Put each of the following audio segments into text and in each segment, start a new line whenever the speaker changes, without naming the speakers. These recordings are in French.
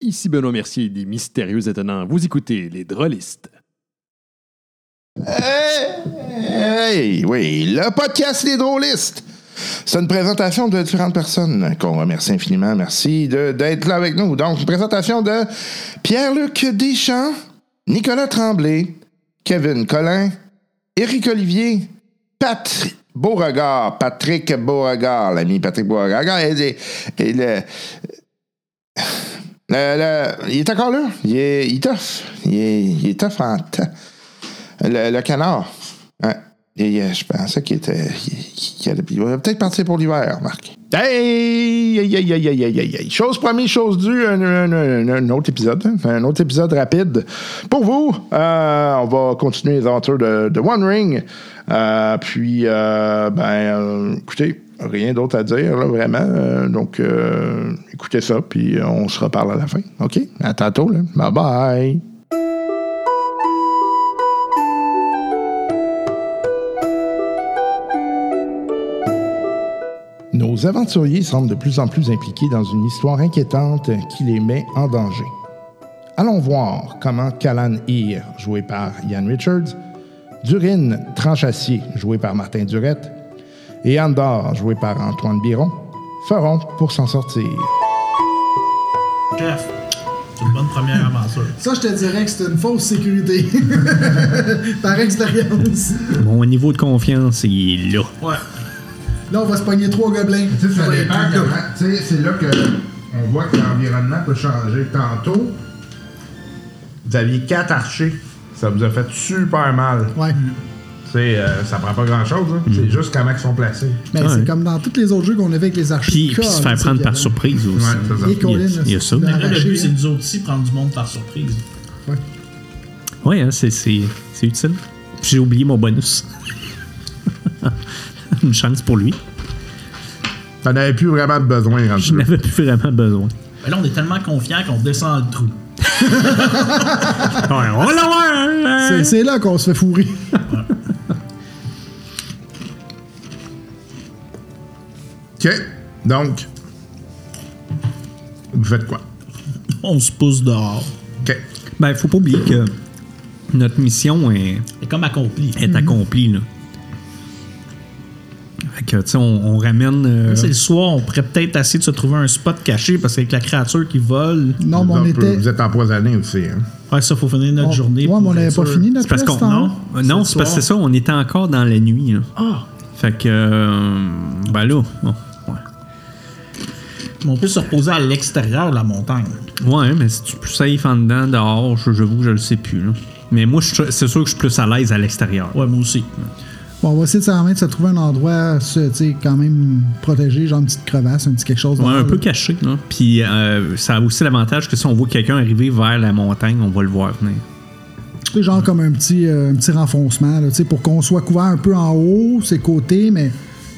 Ici Benoît Mercier des Mystérieux Étonnants. Vous écoutez les Drôlistes.
Hey, oui, le podcast Les Drôlistes. C'est une présentation de différentes personnes qu'on remercie infiniment. Merci d'être là avec nous. Donc, une présentation de Pierre-Luc Deschamps, Nicolas Tremblay, Kevin Collin, Éric Olivier, Patrick Beauregard, Patrick Beauregard, l'ami Patrick Beauregard. Le- il est encore là. Il est, tough. Il est, tough en temps. Le, canard. Euh, je pensais qu'il était. il va peut-être partir pour l'hiver, Marc. Hey! Chose promise, chose due, un, un- autre épisode. hein. Un autre épisode rapide. Pour vous, euh, on va continuer les aventures de, de One Ring. Euh, puis, euh, ben, euh, écoutez, rien d'autre à dire, là, vraiment. Euh, donc, euh, écoutez ça, puis euh, on se reparle à la fin. OK? À tantôt, là. Bye bye. Nos aventuriers semblent de plus en plus impliqués dans une histoire inquiétante qui les met en danger. Allons voir comment Callan Ear, joué par Ian Richards, Durine Tranchassier, joué par Martin Durette, et Andor, joué par Antoine Biron, feront pour s'en sortir.
Chef, c'est une bonne première aventure.
Ça, je te dirais que c'est une fausse sécurité. Par expérience.
Mon niveau de confiance, il est là.
Ouais.
Là, on va se pogner trois gobelins.
Ça dépend comment. Tu sais, c'est là que on voit que l'environnement peut changer. Tantôt, vous aviez quatre archers. Ça vous a fait super mal.
Ouais.
Euh, ça prend pas grand-chose. hein. C'est juste comment ils sont placés.
Mais
Ouais.
c'est comme dans tous les autres jeux qu'on a fait avec les archers.
Puis, puis se faire prendre par surprise aussi.
Ouais, c'est ça.
Et Colin,
Il y a-
là,
il y a
c'est
ça.
Après, le but, c'est
là.
nous autres aussi prendre du monde par surprise.
Oui, hein, c'est, c'est, c'est utile. Puis j'ai oublié mon bonus. Une chance pour lui.
T'en avais plus vraiment besoin
Je n'avais plus vraiment besoin.
Mais là, on est tellement confiant qu'on descend le trou.
Ouais, on va l'avoir! hein.
C'est- là qu'on se fait fourrer.
OK. Donc, vous faites quoi?
On se pousse dehors.
OK.
Ben, faut pas oublier que notre mission est,
C'est comme accompli.
est accomplie. Là. Fait que, tu sais, on, on ramène. euh,
c'est le soir, on pourrait peut-être essayer de se trouver un spot caché parce qu'avec la créature qui vole,
Non, mais on
Donc,
était.
Vous êtes empoisonné aussi. Hein?
ouais, ça, faut finir notre
on-
journée.
Ouais, mais on n'avait pas fini notre
parce qu'on.
reste, hein?
Non,
C'est
non c'est parce que c'est ça, on était encore dans la nuit. Là.
Ah!
Fait que. euh, ben là. bon, ouais.
Mais on peut se reposer à l'extérieur de la montagne.
Ouais, mais si tu es plus safe en dedans, dehors, je- j'avoue que je le sais plus. Là. Mais moi, je suis- c'est sûr que je suis plus à l'aise à l'extérieur.
Ouais, moi aussi.
Bon, on va essayer de, s'en remettre, de se trouver un endroit, se- tu sais, quand même protégé, genre une petite crevasse, un petit quelque chose.
Ouais, un peu caché. Là. Puis euh, ça a aussi l'avantage que si on voit quelqu'un arriver vers la montagne, on va le voir venir.
Sais, genre comme un petit, euh, un petit renfoncement, là, tu sais, pour qu'on soit couvert un peu en haut, ses côtés, mais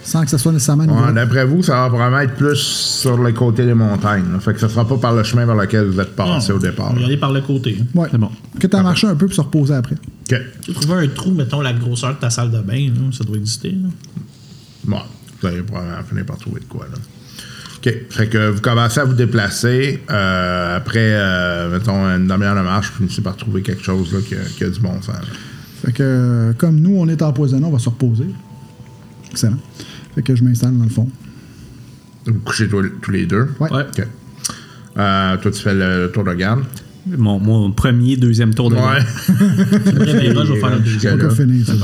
sans que ça soit nécessairement une
Ouais. D'après vous, ça va probablement être plus sur le côté des montagnes. là. Fait que ça sera pas par le chemin vers lequel vous êtes passé
Non,
au départ.
On va y aller par le côté.
Ouais.
C'est bon.
Que t'as marché un peu pour se reposer après.
OK.
Tu trouver un trou, mettons, la grosseur de ta salle de bain, là, ça doit exister. là.
Bon, vous allez probablement finir par trouver de quoi, là. OK. Fait que vous commencez à vous déplacer. euh, après, euh, mettons, une demi-heure de marche, vous finissez par trouver quelque chose là, qui, a, qui a du bon sens. là.
Fait que, comme nous, on est empoisonnés, on va se reposer. Excellent. Fait que je m'installe dans le fond.
Vous couchez tous tous les deux?
Ouais.
Euh, toi, tu fais le tour de garde?
Mon, mon premier, deuxième tour de
Ouais.
garde.
Tu me réveilleras, je vais faire
dire.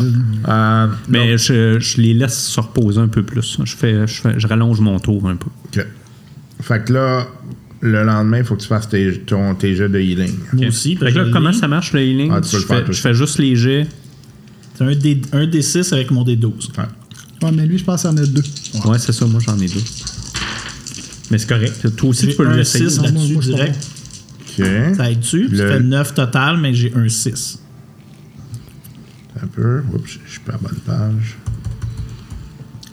Euh,
Mais je, je les laisse se reposer un peu plus. Je, fais, je, fais- je rallonge mon tour un peu.
OK. Fait que là, le lendemain, il faut que tu fasses tes, ton, tes jets de healing.
Moi aussi.
Fait que là, comment ça marche le healing?
Ah, tu peux
je,
le faire
fais, je juste les jets.
C'est un, D, un D6 avec mon D12.
Ouais.
Ouais, mais lui, je pense qu'il y en a deux.
Ouais, c'est ça, moi j'en ai deux. Mais c'est correct. Toi aussi, tu peux
J'ai
le
un
laisser.
6
Non, moi-
là-dessus direct.
OK.
Ça aide dessus.
Le-
Ça fait 9 total, mais j'ai un 6.
Un peu. Oups, je suis pas à la bonne page.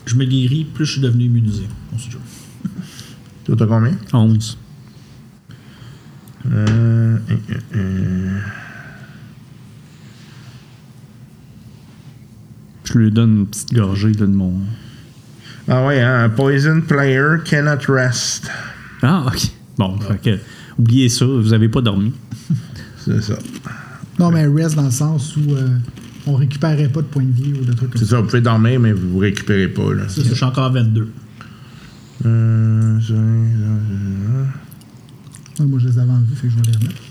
Je me guéris, plus je suis devenu immunisé. On se joue.
Toi, t'as combien?
11.
Euh, euh, euh,
Je lui donne une petite gorgée là, de mon.
Ah ouais, hein, un poison player cannot rest.
Ah, ok. Bon, fait que. oubliez ça, vous avez pas dormi.
C'est ça.
Non, mais rest dans le sens où euh, on récupérait pas de points de vie ou de trucs comme
C'est
ça.
ça, vous pouvez dormir, mais vous ne récupérez pas. Là.
Je suis encore à 22.
Euh, ça,
Ouais, moi, je les avais enlevés, fait que je vais les remettre.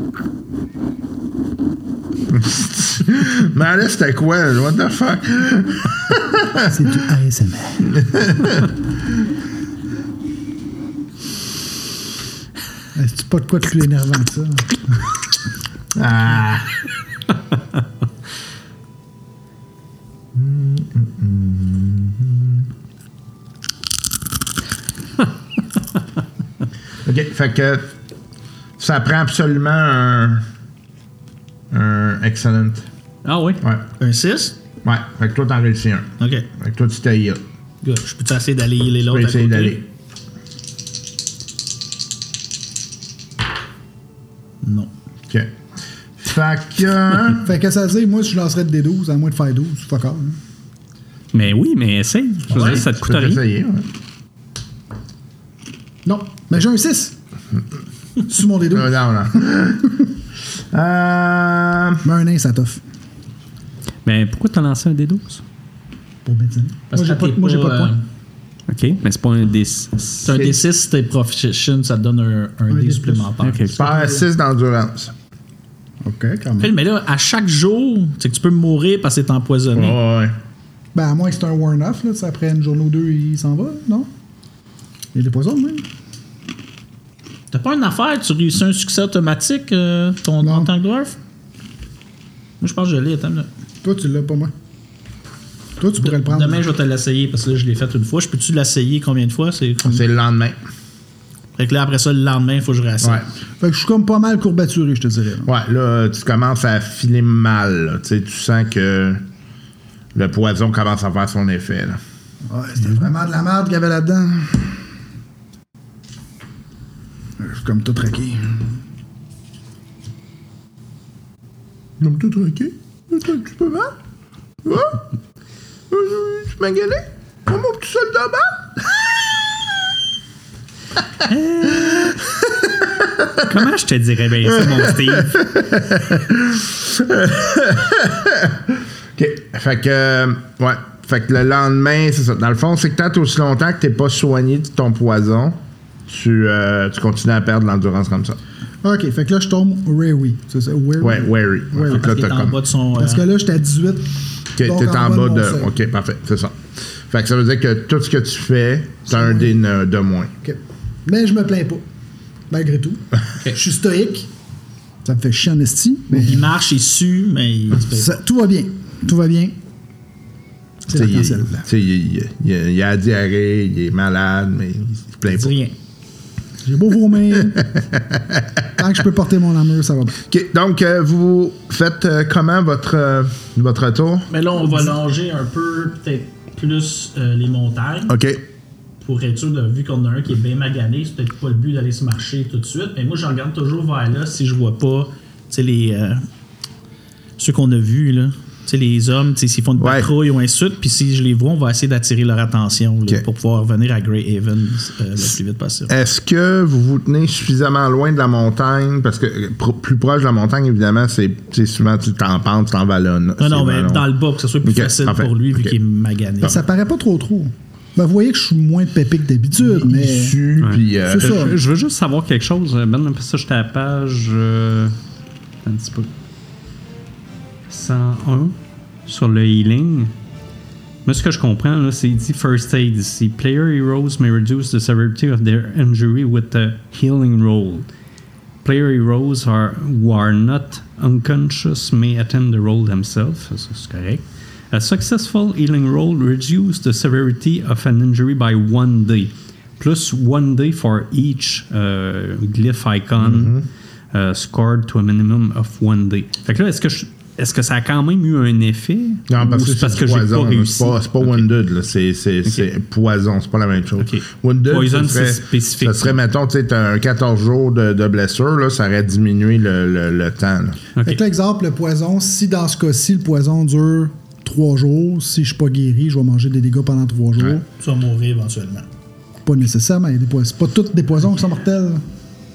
Mais là, c'était quoi? What the fuck?
C'est du ASMR. Est-ce pas de quoi de plus énervant que ça?
Ah! OK, fait que ça prend absolument un, un excellent.
Ah oui?
Ouais.
Un 6?
Ouais, fait que toi, t'en réussis un.
OK.
Fait que toi, tu t'ailles.
Good. Je peux essayer d'aller healer
peux
l'autre à
essayer
côté?
d'aller.
Non.
OK. Fait que. hein,
Fait que ça veut dire, moi, si je lancerais de D12, à moins de faire 12, fuck all. hein.
Mais oui, mais essaye. Je veux
ouais,
dire, ça te
tu
coûte
peux
rien.
essayer, ouais.
Non, mais j'ai un 6. Sous mon D12.
Euh, non, non. euh.
Mais un nain, ça t'offre.
Mais pourquoi t'as lancé un D12?
Pour médeciner.
Parce
Moi, j'ai pas, de- moi, j'ai pas de
euh,
points.
OK, mais c'est pas un D6.
C'est un D6, si t'es proficient, ça te donne un, un
Un
D
D+.
supplémentaire.
OK.
Faire 6 d'endurance.
OK, quand même.
Mais là, à chaque jour, c'est que tu peux mourir parce que t'es empoisonné.
Ouais, ouais.
Ben, à moins que c'est un warn-off, là. tu sais, Après une journée ou deux, il s'en va, non? Il est des poisons, même.
T'as pas une affaire, tu réussis un succès automatique euh, ton, en tant que dwarf? Moi, je pense que je l'ai. Attends, là.
Toi, tu l'as, pas moi. Toi, tu pourrais le prendre.
Demain, je vais te l'essayer parce que là, je l'ai fait une fois. Je peux-tu l'essayer combien de fois? C'est comme-
C'est le lendemain.
Fait que là, après ça, le lendemain, il faut que je réessaye.
Ouais.
Fait que je suis comme pas mal courbaturé, je te dirais. là.
Ouais, là, tu commences à filer mal. là. Tu sais, tu sens que le poison commence à faire son effet. Là.
Ouais, c'était vraiment de la merde qu'il y avait là-dedans. Suis comme tout traqué.
Donc, tout tranquille. Tu peux mal? Ouais? Euh, Tu m'as gueulé? Oh, mon petit soldat bas?
Comment je te dirais bien ça, mon Steve?
OK. Fait que, euh, ouais. Fait que le lendemain, c'est ça. Dans le fond, c'est que tant aussi longtemps que t'es pas soigné de ton poison, tu, euh, tu continues à perdre l'endurance comme ça.
Ok, fait que là, je tombe weary. C'est ça, weary.
Ouais, wary.
Wary.
Fait que
Parce
là,
en
comme.
bas de son.
Parce
euh,
que là, j'étais à 18.
Ok, t'es en bas
mon
de. Ok, parfait, c'est ça. Fait que ça veut dire que tout ce que tu fais, t'as un dé de moins.
Ok. Mais je me plains pas. Malgré tout. Je suis stoïque. Ça me fait chier en esti. Mais
Il marche, il sue, mais il
ça- tout va bien. Tout va bien. C'est
il,
l'arc-en-ciel.
tu sais, il- il- il- il a la diarrhée, il est malade, mais il se plaint
pas. rien.
J'ai beau vomir. Tant que je peux porter mon armure, ça va bien.
OK, donc, euh, vous faites euh, comment votre, euh, votre tour?
Mais là, on va longer un peu, peut-être plus euh, les montagnes.
OK.
Pour être sûr, de, vu qu'on a un qui est bien magané, c'est peut-être pas le but d'aller se marcher tout de suite. Mais moi, je regarde toujours vers là si je vois pas, tu sais, les. euh, ceux qu'on a vus, là. Tu sais, les hommes, tu sais, s'ils font une
Ouais.
patrouille ou un suite, puis si je les vois, on va essayer d'attirer leur attention là, pour pouvoir revenir à Grey Haven euh, le plus vite possible.
Est-ce que vous vous tenez suffisamment loin de la montagne? Parce que euh, pro- plus proche de la montagne, évidemment, c'est c'est souvent tu t'en pentes, tu t'en vallonnes.
Non, non, mais dans le bas, pour que ce soit plus facile pour lui, vu qu'il est magané.
Ça paraît pas trop trop. Ben, vous voyez que je suis moins pépé que d'habitude, mais.
Euh,
C'est ça.
Je, je veux juste savoir quelque chose. Ben, après ça, j'étais à la page. euh, un petit peu. 101 sur le healing. Mais ce que je comprends, là, c'est dit first aid ici. Player heroes may reduce the severity of their injury with a healing roll. Player heroes are, who are not unconscious may attempt the roll themselves. Ça, c'est correct. A successful healing roll reduces the severity of an injury by one day. Plus one day for each uh, glyph icon uh, scored to a minimum of one day. Fait que là, est-ce que, je- est-ce que ça a quand même eu un effet?
Non, parce
Ou
que
c'est parce
c'est
que
du
j'ai
poison.
pas réussi?
C'est pas, c'est pas
Ok.
wounded, là. C'est, c'est, c'est poison, c'est pas la même chose. Wounded,
Poison, c'est spécifique.
Ça serait, mettons, tu sais, t'as un 14 jours de, de blessure, là, ça aurait diminué le, le, le temps. là.
Fait que là, exemple, le poison, si dans ce cas-ci, le poison dure trois jours. Si je suis pas guéri, je vais manger des dégâts pendant trois jours.
Tu vas mourir éventuellement.
Pas nécessairement. il y a des poisons- C'est pas toutes des poisons qui sont mortels.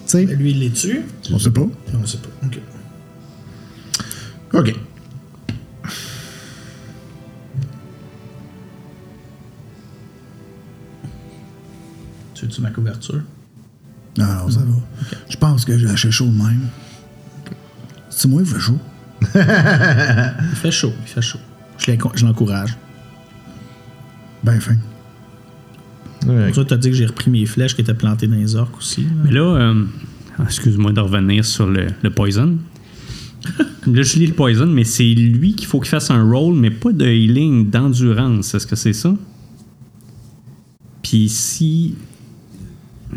Tu sais,
Lui, il les tue.
on sait pas.
On sait pas. Ok.
OK.
Tu veux-tu ma couverture?
Non, non, ça va. Je pense que j'ai lâché chaud de même. C'est moi, il fait chaud.
Il fait chaud, il fait chaud. Je l'enco- je l'encourage.
Ben fin.
Ouais.
Toi, t'as dit que j'ai repris mes flèches qui étaient plantées dans les orques aussi. là.
Mais là, euh, excuse-moi de revenir sur le, le poison. Là, je lis le poison, mais c'est lui qu'il faut qu'il fasse un roll, mais pas de healing, d'endurance. Est-ce que c'est ça? Puis si.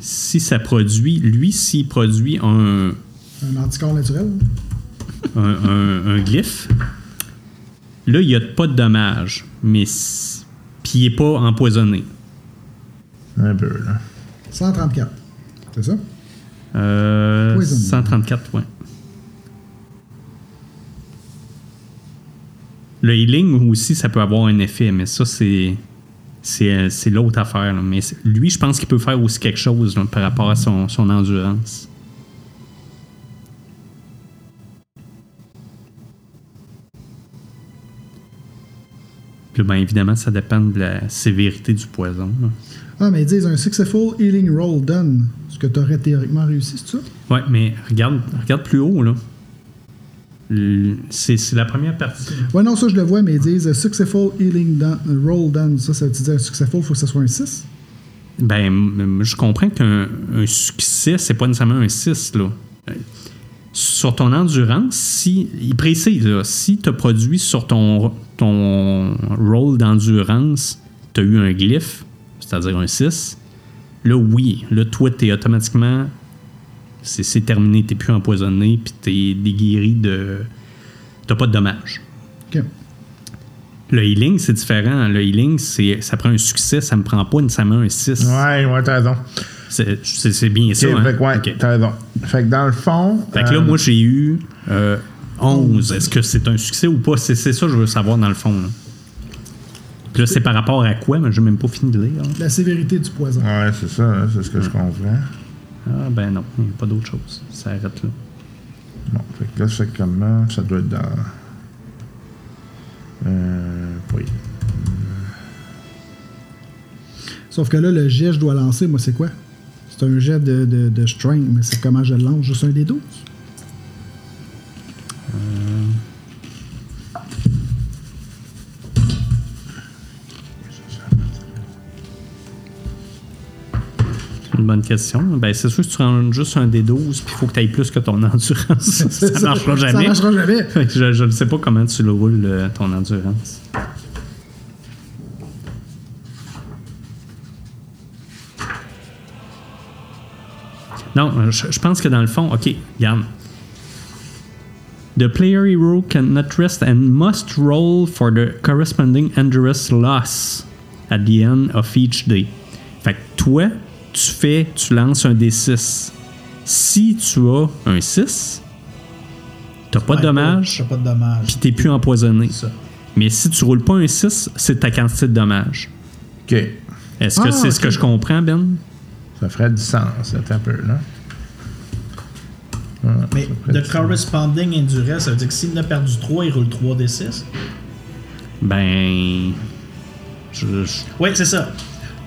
Si ça produit, lui, s'il produit un,
Un anticorps naturel?
un, un- un glyphe, là, il n'y a pas de dommage. Mais. Puis il n'est pas empoisonné.
Un peu, là.
134. C'est ça?
Euh,
Poison.
134, ouais. Le healing aussi, ça peut avoir un effet, mais ça, c'est. C'est, l'autre affaire. là. Mais lui, je pense qu'il peut faire aussi quelque chose là, par rapport à son, son endurance. Puis ben, évidemment, ça dépend de la sévérité du poison. là.
Ah, mais ils disent un successful healing roll done. Ce que tu aurais théoriquement réussi, c'est ça?
Ouais, mais regarde, regarde plus haut, là. C'est, la première partie.
Ouais, non, ça je le vois, mais ils disent a successful healing done, roll done. Ça, ça veut dire un successful, il faut que ce soit un 6.
Ben, je comprends qu'un un succès, c'est pas nécessairement un 6, là. Euh, Sur ton endurance, si. Il précise, là, si tu as produit sur ton, ton roll d'endurance, tu as eu un glyphe, c'est-à-dire un 6, là, oui. Là, toi, tu es automatiquement. C'est c'est terminé, tu plus empoisonné, puis tu es déguéri de. Tu pas de dommages.
OK.
Le healing, c'est différent. Le healing, c'est ça prend un succès, ça me prend pas nécessairement un 6.
Ouais, ouais, t'as raison.
C'est- C'est c'est bien
Ok,
ça. hein?
fait que ouais, t'as raison. Fait que dans le fond.
Fait que là,
euh,
moi, j'ai eu euh, 11. Est-ce que c'est un succès ou pas? C'est c'est ça que je veux savoir dans le fond. Là, Puis là, c'est par rapport à quoi? Mais j'ai même pas fini de lire. hein.
La sévérité du poison.
Ouais, c'est ça, hein, c'est ce que je comprends.
Ah, ben non, il n'y a pas d'autre chose. Ça arrête là.
Bon, fait que là, c'est comment Ça doit être dans. Euh. Oui.
Sauf que là, le jet que je dois lancer, moi, c'est quoi? C'est un jet de, de, de strength, mais c'est comment je le lance? Juste un des 12?
Bonne question. Ben, c'est sûr que tu rends juste un des 12 puis il faut que tu ailles plus que ton endurance. ça, marchera
Ça
jamais.
marchera jamais.
Je, ne sais pas comment tu le roules, euh, ton endurance. Non, je, je pense que dans le fond, OK, regarde. The player hero cannot rest and must roll for the corresponding endurance loss at the end of each day. Fait que toi, tu fais, tu lances un D6. Si tu as un 6, t'as pas de
Ouais,
dommage,
pas de dommage.
puis t'es plus empoisonné.
Ça.
Mais si tu roules pas un 6, c'est ta quantité de dommage.
OK.
Est-ce que
Ah,
c'est ce que je comprends, Ben?
Ça ferait du sens, c'est un peu, là. Ouais,
Mais de corresponding endurance, ça veut dire que s'il en a perdu 3, il roule 3 des 6.
Ben. Je-
Oui, c'est ça.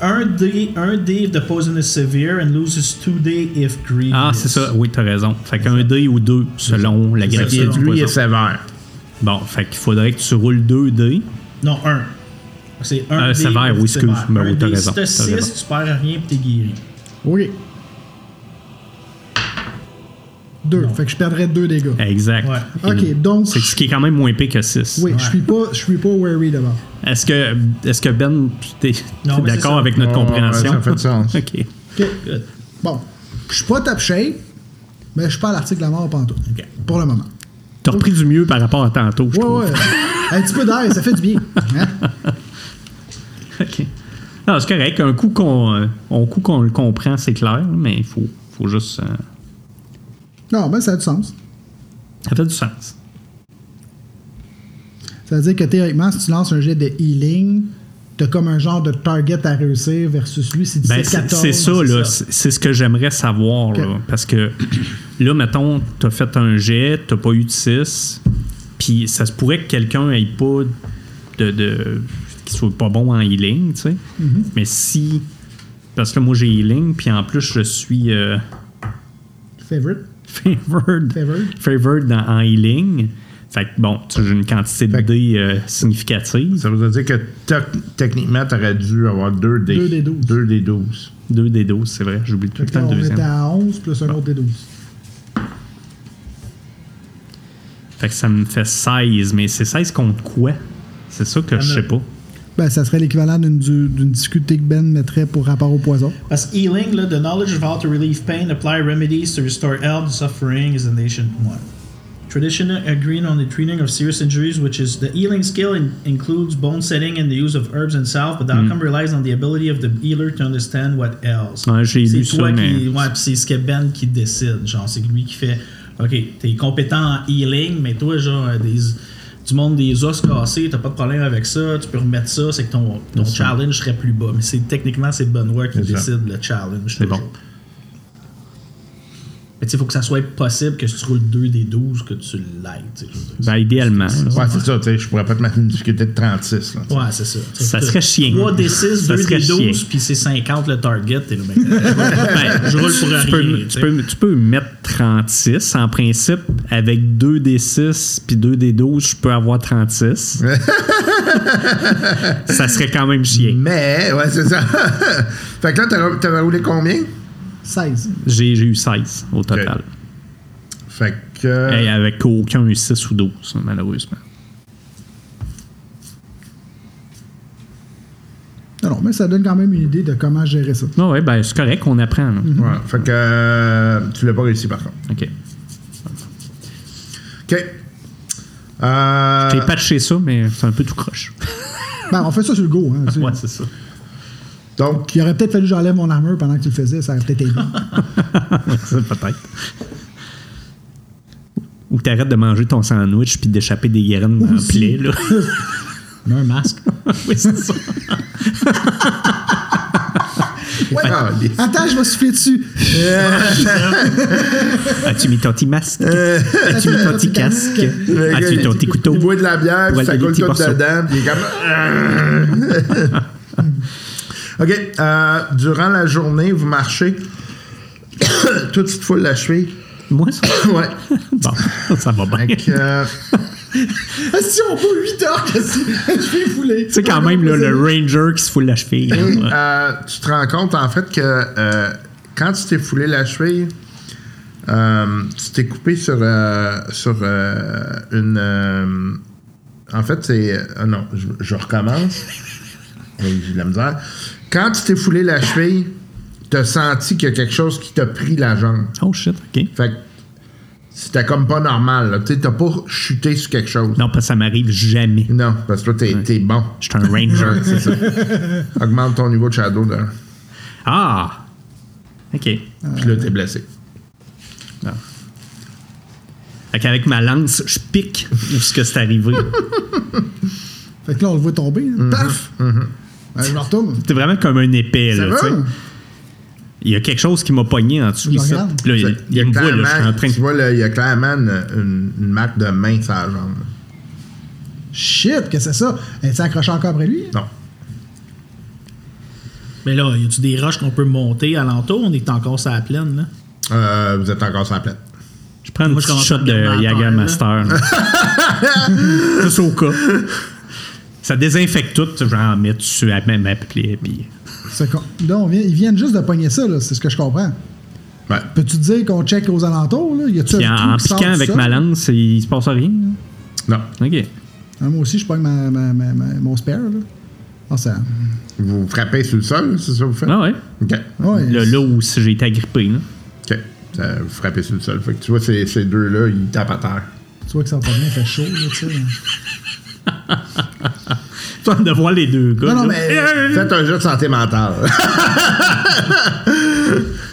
Un dé, un dé if the poison is severe and loses 2 dés if grievous.
Ah, c'est ça. Oui, t'as raison. Fait qu'un dé ou deux, selon la gravité du
il est
poison.
sévère.
Bon, fait qu'il faudrait que tu roules deux dés.
Non, un. C'est un
Euh,
dé.
sévère, oui, excuse.
sévère.
Ben
un
oui, t'as raison,
Si t'as
t'as
6,
raison.
tu perds rien et t'es guéri.
Oui. Deux. Fait que je perdrais deux dégâts.
Exact.
Ouais.
OK, donc.
C'est ce qui est quand même moins pire que 6.
Oui, je suis pas, je suis pas worried d'abord.
Est-ce que, est que Ben,
mais c'est
d'accord avec notre
ouais,
compréhension?
ça fait du sens.
OK.
OK. Bon. Je suis pas top shape, mais je suis pas à l'article de la mort pantoute.
OK.
Pour le moment.
T'as repris du mieux par rapport à tantôt, je
Ouais,
trouve.
ouais. Un petit peu d'air, ça fait du bien. Hein?
OK. Non, c'est correct. Un coup qu'on euh, un coup qu'on le comprend, c'est clair, mais il faut, faut juste. euh,
Non, ben ça a du sens.
ça fait du sens.
Ça veut dire que théoriquement, si tu lances un jet de healing, t'as comme un genre de target à réussir versus lui, c'est 17
Ben, c'est
14.
c'est ça, là. C'est ce que j'aimerais savoir, là. Parce que là, mettons, t'as fait un jet, t'as pas eu de 6, puis ça se pourrait que quelqu'un ait pas de. de qu'il soit pas bon en healing, tu sais.
Mm-hmm.
Mais si. Parce que là, moi, j'ai healing, puis en plus, je suis euh,
Favorite.
Favored,
Favored.
favored dans- en healing. Fait que bon, tu j'ai une quantité de dés euh, significative.
Ça veut dire que tec- techniquement, tu aurais dû avoir 2 des,
Deux des 12.
deux des 12.
2 des 12, c'est vrai. J'oublie tout
Fait
le
que
temps le
on
deuxième.
était à 11 plus un autre des 12.
Fait que ça me fait 16, mais c'est 16 contre quoi? C'est ça que je sais pas.
Ben, ça serait l'équivalent d'une du- d'une difficulté que Ben mettrait pour rapport au poison.
Parce que healing, là, the knowledge of how to relieve pain, apply remedies to restore health, suffering is an ancient one. Tradition agreed on the treating of serious injuries, which is the healing skill in- includes bone setting and the use of herbs and salve, but the outcome relies on the ability of the healer to understand what ails.
Ouais, j'ai lu
c'est toi
ça,
qui,
mais-
ouais, pis c'est ce que Ben qui décide. Genre, c'est lui qui fait, ok, t'es compétent en healing, mais toi, genre, des, du monde des os cassés, t'as pas de problème avec ça, tu peux remettre ça, c'est que ton, ton challenge serait plus bas. Mais c'est techniquement, c'est Benoît qui décide le challenge.
C'est bon.
Mais tu sais, il faut que ça soit possible que si tu roules 2 des 12, que tu l'aides. tu.
Ben, idéalement.
Ouais, c'est ça, tu sais, je pourrais pas te mettre une difficulté de 36. Là, tu sais.
Ouais, c'est ça. Tu
Ça serait chiant.
3 des 6,
Ça
2
serait
des 12,
chiant.
puis c'est 50 le target. Ben, ben, je roule pour rien.
tu, peux,
tu
tu,
sais.
peux, tu peux mettre 36. En principe, avec 2 des 6 puis 2 des 12, je peux avoir 36. ça serait quand même chiant.
Mais, ouais, c'est ça. fait que là, t'avais- t'avais roulé combien?
16.
J'ai eu 16 au total.
Fait que.
Et avec aucun 6 ou 12, malheureusement.
Non, mais ça donne quand même une idée de comment gérer ça.
Non, ouais, ben, c'est correct, on apprend. là.
Ouais, fait que. euh, tu l'as pas réussi, par contre.
OK.
OK. Euh,
J'ai patché ça, mais c'est un peu tout croche.
Ben, on fait ça sur le go. Hein,
ouais, c'est ça.
Donc,
Il aurait peut-être fallu que j'enlève mon armure pendant que tu le faisais, ça aurait peut-être aidé.
Peut-être. Ou t'arrêtes de manger ton sandwich puis d'échapper des graines dans le
Aussi.
plaie, là.
Mets un masque.
oui, c'est ça.
ah, les-
Attends, je vais souffler dessus.
As-tu mis ton petit masque? As-tu mis ton petit casque? As-tu
gars,
ton petit couteau?
Il boit de la bière, puis ça coule tout dedans, puis il est comme. OK. euh, durant la journée, vous marchez. Toi, tu te foules la cheville.
Moi, ça?
ouais.
Bon, ça va bien.
Que, euh,
Ah, si on pas 8 heures, que si- je vais fouler.
C'est quand même là, le ranger qui se fout la cheville. Ouais.
euh, tu te rends compte, en fait, que euh, quand tu t'es foulé la cheville, tu t'es coupé sur, sur une. en fait, c'est. non, je, je recommence. Oui, J'ai de la misère. Quand tu t'es foulé la cheville, tu as senti qu'il y a quelque chose qui t'a pris la jambe.
Oh shit, ok.
Fait que c'était comme pas normal. là. Tu sais, t'as pas chuté sur quelque chose.
Non, parce que ça m'arrive jamais.
Non, parce que toi, t'es t'es bon.
Je suis un ranger.
c'est ça. Augmente ton niveau de shadow. Là.
Ah! Ok.
Puis là, t'es blessé.
Fait qu'avec ma lance, je pique où ce que c'est arrivé.
Fait que là, on le voit tomber.
Mhm.
là. Paf! Ben, je me retourne.
C'était vraiment comme un épée, là, tu? Il y a quelque chose qui m'a pogné en dessous
Je
là, il,
Il y a
il me voit, là, je suis en
clairement,
train
tu
de...
vois, là, il y a clairement une, marque de main sur la jambe.
Shit, qu'est-ce que c'est ça? Elle s'est accrochée encore après lui?
Non.
Mais là, y a-tu des roches qu'on peut monter alentour? On est encore sur la plaine, là.
Euh, vous êtes encore sur la plaine.
Je prends une
Moi,
petite shot de
terre,
Master. Juste au cas. Ça désinfecte tout. Je vais en mettre dessus à même appelé. Puis...
C'est con- Là, on vient- ils viennent juste de pogner ça, là, c'est ce que je comprends.
Ouais.
Peux-tu te dire qu'on check aux alentours? Là? Y a-tu
Puis
un
en, piquant avec
ça?
ma lance, il se passe rien. là.
Non.
OK.
Ah, moi aussi, je pogne ma, ma, ma- ma- mon spare. Là. Ah, ça.
Vous frappez sur le sol, c'est ça que vous faites?
Ah ouais.
OK.
Ouais,
Là, là où j'ai été agrippé. Là.
OK. Ça, vous frappez sur le sol. Fait que tu vois, ces, ces deux-là, ils tapent à terre.
Tu vois que ça va pas bien, il fait chaud. Là,
de voir les deux gars.
Non, non, mais
Faites un jeu de santé mentale.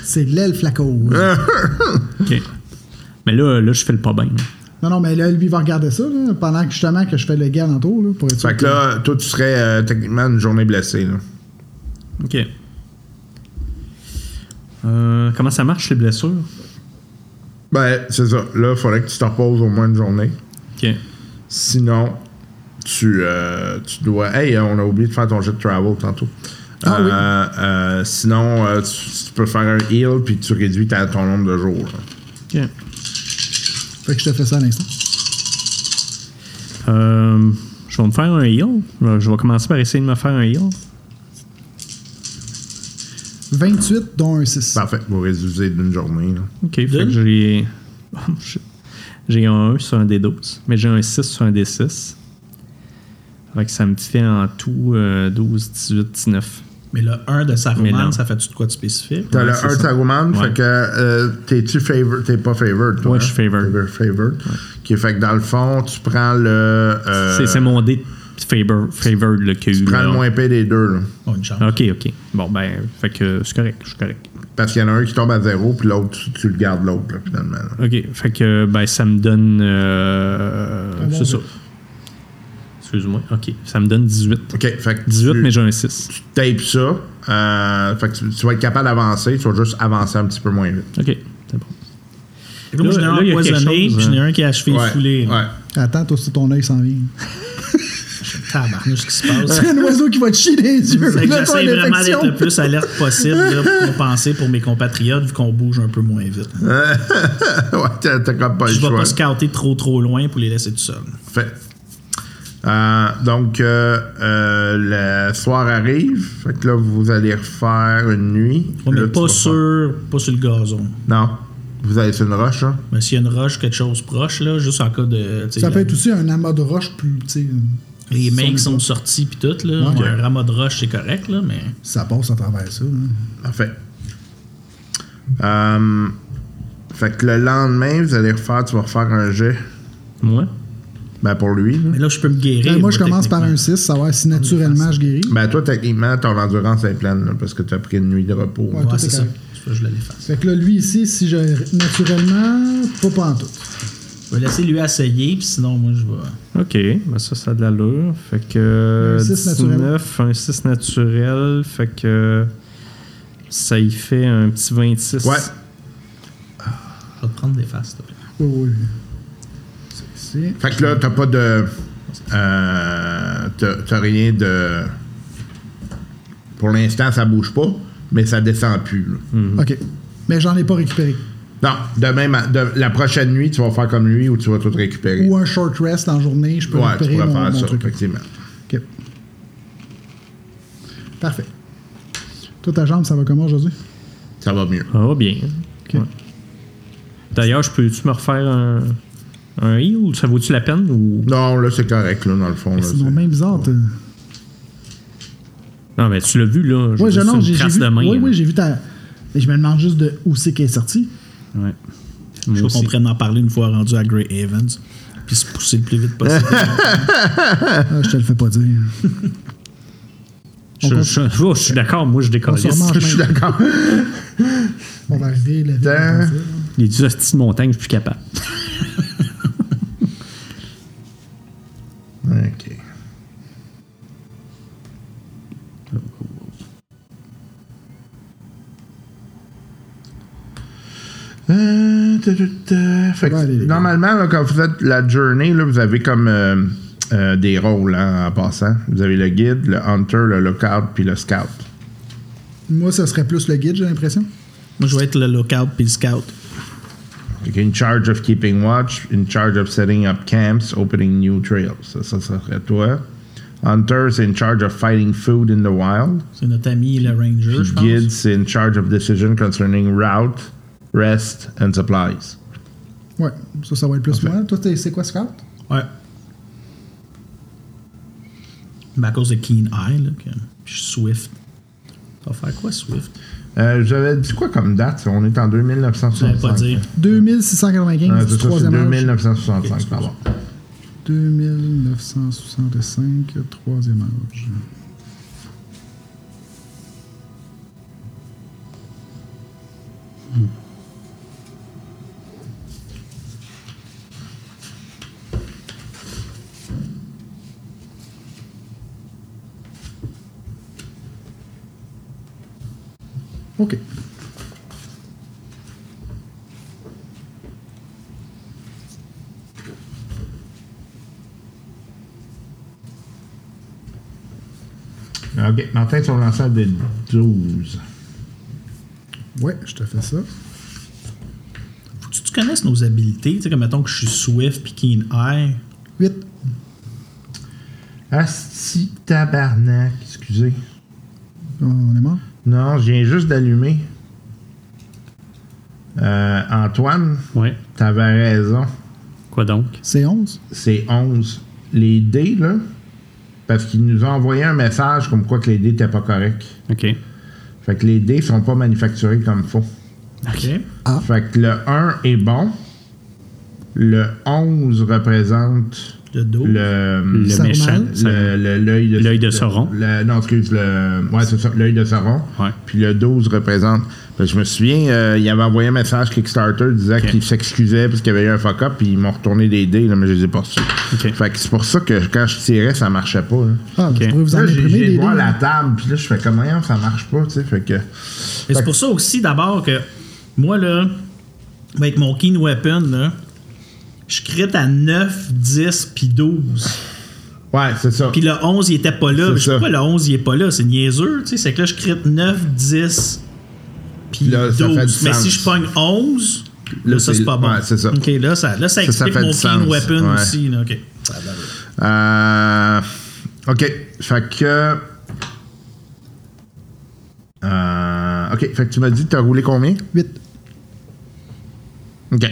c'est l'elfe la cause.
OK. Mais là, là, je fais le pas bien.
Non, non, mais là, lui, il va regarder ça, là, pendant que justement que je fais le gars en tour, là, pour être sûr.
Fait que là, toi, tu serais euh, techniquement une journée blessée. Là.
Ok. Euh, comment ça marche les blessures?
Ben, c'est ça. Là, il faudrait que tu te reposes au moins une journée.
Ok.
Sinon, tu, euh, tu dois. Hey, on a oublié de faire ton jet de travel tantôt.
Ah oui.
Euh, euh, sinon, euh, tu, tu peux faire un heal puis tu réduis ta- ton nombre de jours. là.
Ok.
Fait que je te fais ça à l'instant.
Euh, je vais me faire un heal. Je vais commencer par essayer de me faire un heal.
28, dont un 6.
Parfait. Vous réduisez d'une journée. là.
Ok, fait que j'ai. J'ai un 1 sur un D12, mais j'ai un 6 sur un D6. Fait que ça me fait en tout euh, 12, 18, 19.
Mais le 1 de Saruman, ça fait-tu de quoi de spécifique?
T'as
Ouais,
le
c'est
1
ça.
Saruman,
Ouais.
fait que euh, t'es-tu favor, t'es pas favored, toi?
Ouais,
hein?
je suis favored.
T'es favored. Qui fait que dans le fond, tu prends le. euh,
C'est- C'est mon dé favor, favored le qu'il y a
Tu prends
là.
le moins payé des deux, là.
Oh, une chance.
Ok, ok. Bon, ben, fait que c'est correct, je suis correct.
Parce qu'il y en a un qui tombe à zéro, puis l'autre, tu, tu le gardes l'autre, là, finalement. là.
Ok, fait que, ben, ça me donne. euh, c'est ça. Excuse-moi. Ok, ça me donne 18.
OK, fait que
18,
tu,
mais j'ai un 6.
tu tapes ça. euh, fait que tu, tu vas être capable d'avancer, tu vas juste avancer un petit peu moins vite.
Ok, c'est bon.
Là, moi, j'en ai
là,
un
il y a quelque
empoisonné, puis j'en ai
hein.
un qui a achevé
Ouais,
foulé.
ouais.
Attends, toi aussi, ton œil s'en vient.
Tabarnouche, ce qui se passe?
C'est un oiseau qui va te chier les yeux.
J'essaie vraiment d'être le plus alerte possible là, pour compenser pour mes compatriotes vu qu'on bouge un peu moins vite.
ouais, t'as t'as comme pas le
Je vais
choix.
pas scouter trop trop loin pour les laisser tout seuls.
Fait. Euh, donc, euh, euh, le soir arrive. Fait que là, vous allez refaire une nuit.
Ouais, mais
Là,
pas sur, pas sur le gazon.
Non. Vous allez sur une roche, hein?
Mais s'il y a une roche, quelque chose proche, là, juste en cas de.
Ça peut être aussi un amas de roche plus.
Les mecs
le
sont sortis puis tout, là.
Ouais.
Un ramas de roche, c'est correct, là, mais.
Ça passe à travers ça. là.
Parfait. Euh, fait que le lendemain, vous allez refaire, tu vas refaire un jet.
Moi?
Ben, pour lui. là.
Mais là, je peux me guérir.
Ben, moi, je commence par un
techniquement.
6, savoir si naturellement je guéris.
Ben, toi, techniquement, ton endurance est pleine, là, parce que tu as pris une nuit de repos.
Ouais.
Ouais,
tout
c'est
est
ça. ça que je le l'efface.
Fait que là, lui ici, si je. Naturellement, pas pantoute.
Je vais laisser lui essayer, puis sinon, moi, je vais.
Ok, ben ça, ça a de l'allure. Fait que.
Un 6 naturel.
19, un 6 naturel. Fait que. Ça y fait un petit 26.
Ouais.
Je vais te prendre des faces, s'il te plaît.
Oui, oui.
Fait que là, t'as pas de. Euh, t'as rien de. Pour l'instant, ça bouge pas, mais ça descend plus. là.
OK. Mais j'en ai pas récupéré.
Non, demain, ma- de, la prochaine nuit, tu vas faire comme lui ou tu vas tout récupérer.
Ou un short rest en journée, je peux
ouais, tu
récupérer
pourrais
mon,
faire
mon
ça,
truc.
effectivement.
OK. Parfait. Toi, ta jambe, ça va comment aujourd'hui?
Ça va mieux.
Ça va bien. Ouais. D'ailleurs, je peux-tu me refaire un. Un heal ou ça vaut-tu la peine ou?
Non, là, c'est correct, là, dans le fond.
C'est même bizarre.
Non, mais tu l'as vu, là.
Oui, je non,
une
j'ai vu.
de main,
oui,
là.
oui, j'ai vu ta. Mais je me demande juste de où c'est qu'elle est sortie.
Ouais.
Je
Moi
veux
aussi.
qu'on prenne en parler une fois rendu à Grey Evans, puis se pousser le plus vite possible.
Ah, je te le fais pas dire.
Je, je- je- oh, je suis d'accord, moi je décolle.
Je suis d'accord.
On va arriver vie.
Dans-.
Les deux hosties de montagne, je suis plus capable.
Fait que
allez,
normalement, là, quand vous faites la journée, là, vous avez comme euh, euh, des rôles hein, en passant. Vous avez le guide, le hunter, le lookout, puis le scout.
Moi, ça serait plus le guide, j'ai l'impression.
moi, je vais être le lookout puis le scout.
In charge of keeping watch, in charge of setting up camps, opening new trails. Ça, ça serait toi. Hunter, c'est in charge of fighting food in the wild.
C'est notre ami le ranger, je pense.
Guide, c'est in charge of decision concerning route, rest, and supplies.
Ouais, ça, ça va être plus
Parfait.
moi. Toi, t'es- c'est quoi, Scout?
Ouais. Mais à cause de Keen Eye, là, que je suis Swift. Ça va faire quoi, Swift?
Euh, J'avais dit quoi comme date? On est en
Je savais
2965.
pas dire.
2695
Ah,
du
c'est ça, c'est
troisième âge.
2965, pardon.
2965, troisième âge. OK.
OK. Martin, tu vas lancer un des 12.
Ouais, je te fais ça.
Faut que tu connaisses nos habiletés? Tu sais, comme mettons que je suis Swift puis Keen Eye.
8.
Asti tabarnak. Excusez.
On est mort?
Non, je viens juste d'allumer. Euh, Antoine,
Ouais.
t'avais raison.
Quoi donc?
C'est 11?
C'est 11. Les dés, là, parce qu'ils nous ont envoyé un message comme quoi que les dés n'étaient pas corrects.
OK.
Fait que les dés sont pas manufacturés comme faut.
OK.
Ah.
Fait que le 1 est bon. Le 11 représente
Le dos.
le...
Le méchant. ça-
le- le- l'œil de,
L'œil de Sauron.
le- non, excuse, le, ouais, c'est ça, l'œil de Sauron.
Ouais.
Puis le 12 représente. Que je me souviens, euh, il avait envoyé un message Kickstarter disant qu'il s'excusait parce qu'il y avait eu un fuck-up, puis ils m'ont retourné des dés, là, mais je les ai pas reçus. Fait que c'est pour ça que quand je tirais, ça marchait pas. là.
Ah, vous
Là, j'ai
des
voir la
hein.
table, puis là, je fais comment ça marche pas, tu sais. Fait que.
Et c'est pour ça aussi, d'abord, que moi, là, avec mon Keen Weapon, là, je crit à 9, 10 puis 12.
Ouais, c'est ça.
Puis le 11, il était pas là.
C'est
Je sais pourquoi le 11, il est pas là. C'est niaiseux. tu sais. C'est que là, je crit 9, 10 puis
Là, ça
12.
fait du
Mais
sens.
si je pogne 11, là,
Là,
ça,
c'est-
pas bon.
ouais, c'est ça.
OK, là, ça, là, ça
Ça, ça
explique
fait
mon
sens.
Weapon
Ouais.
aussi. Là. OK.
Euh, OK. Fait que. Euh, OK. Fait que tu m'as dit que tu as roulé combien?
8.
OK.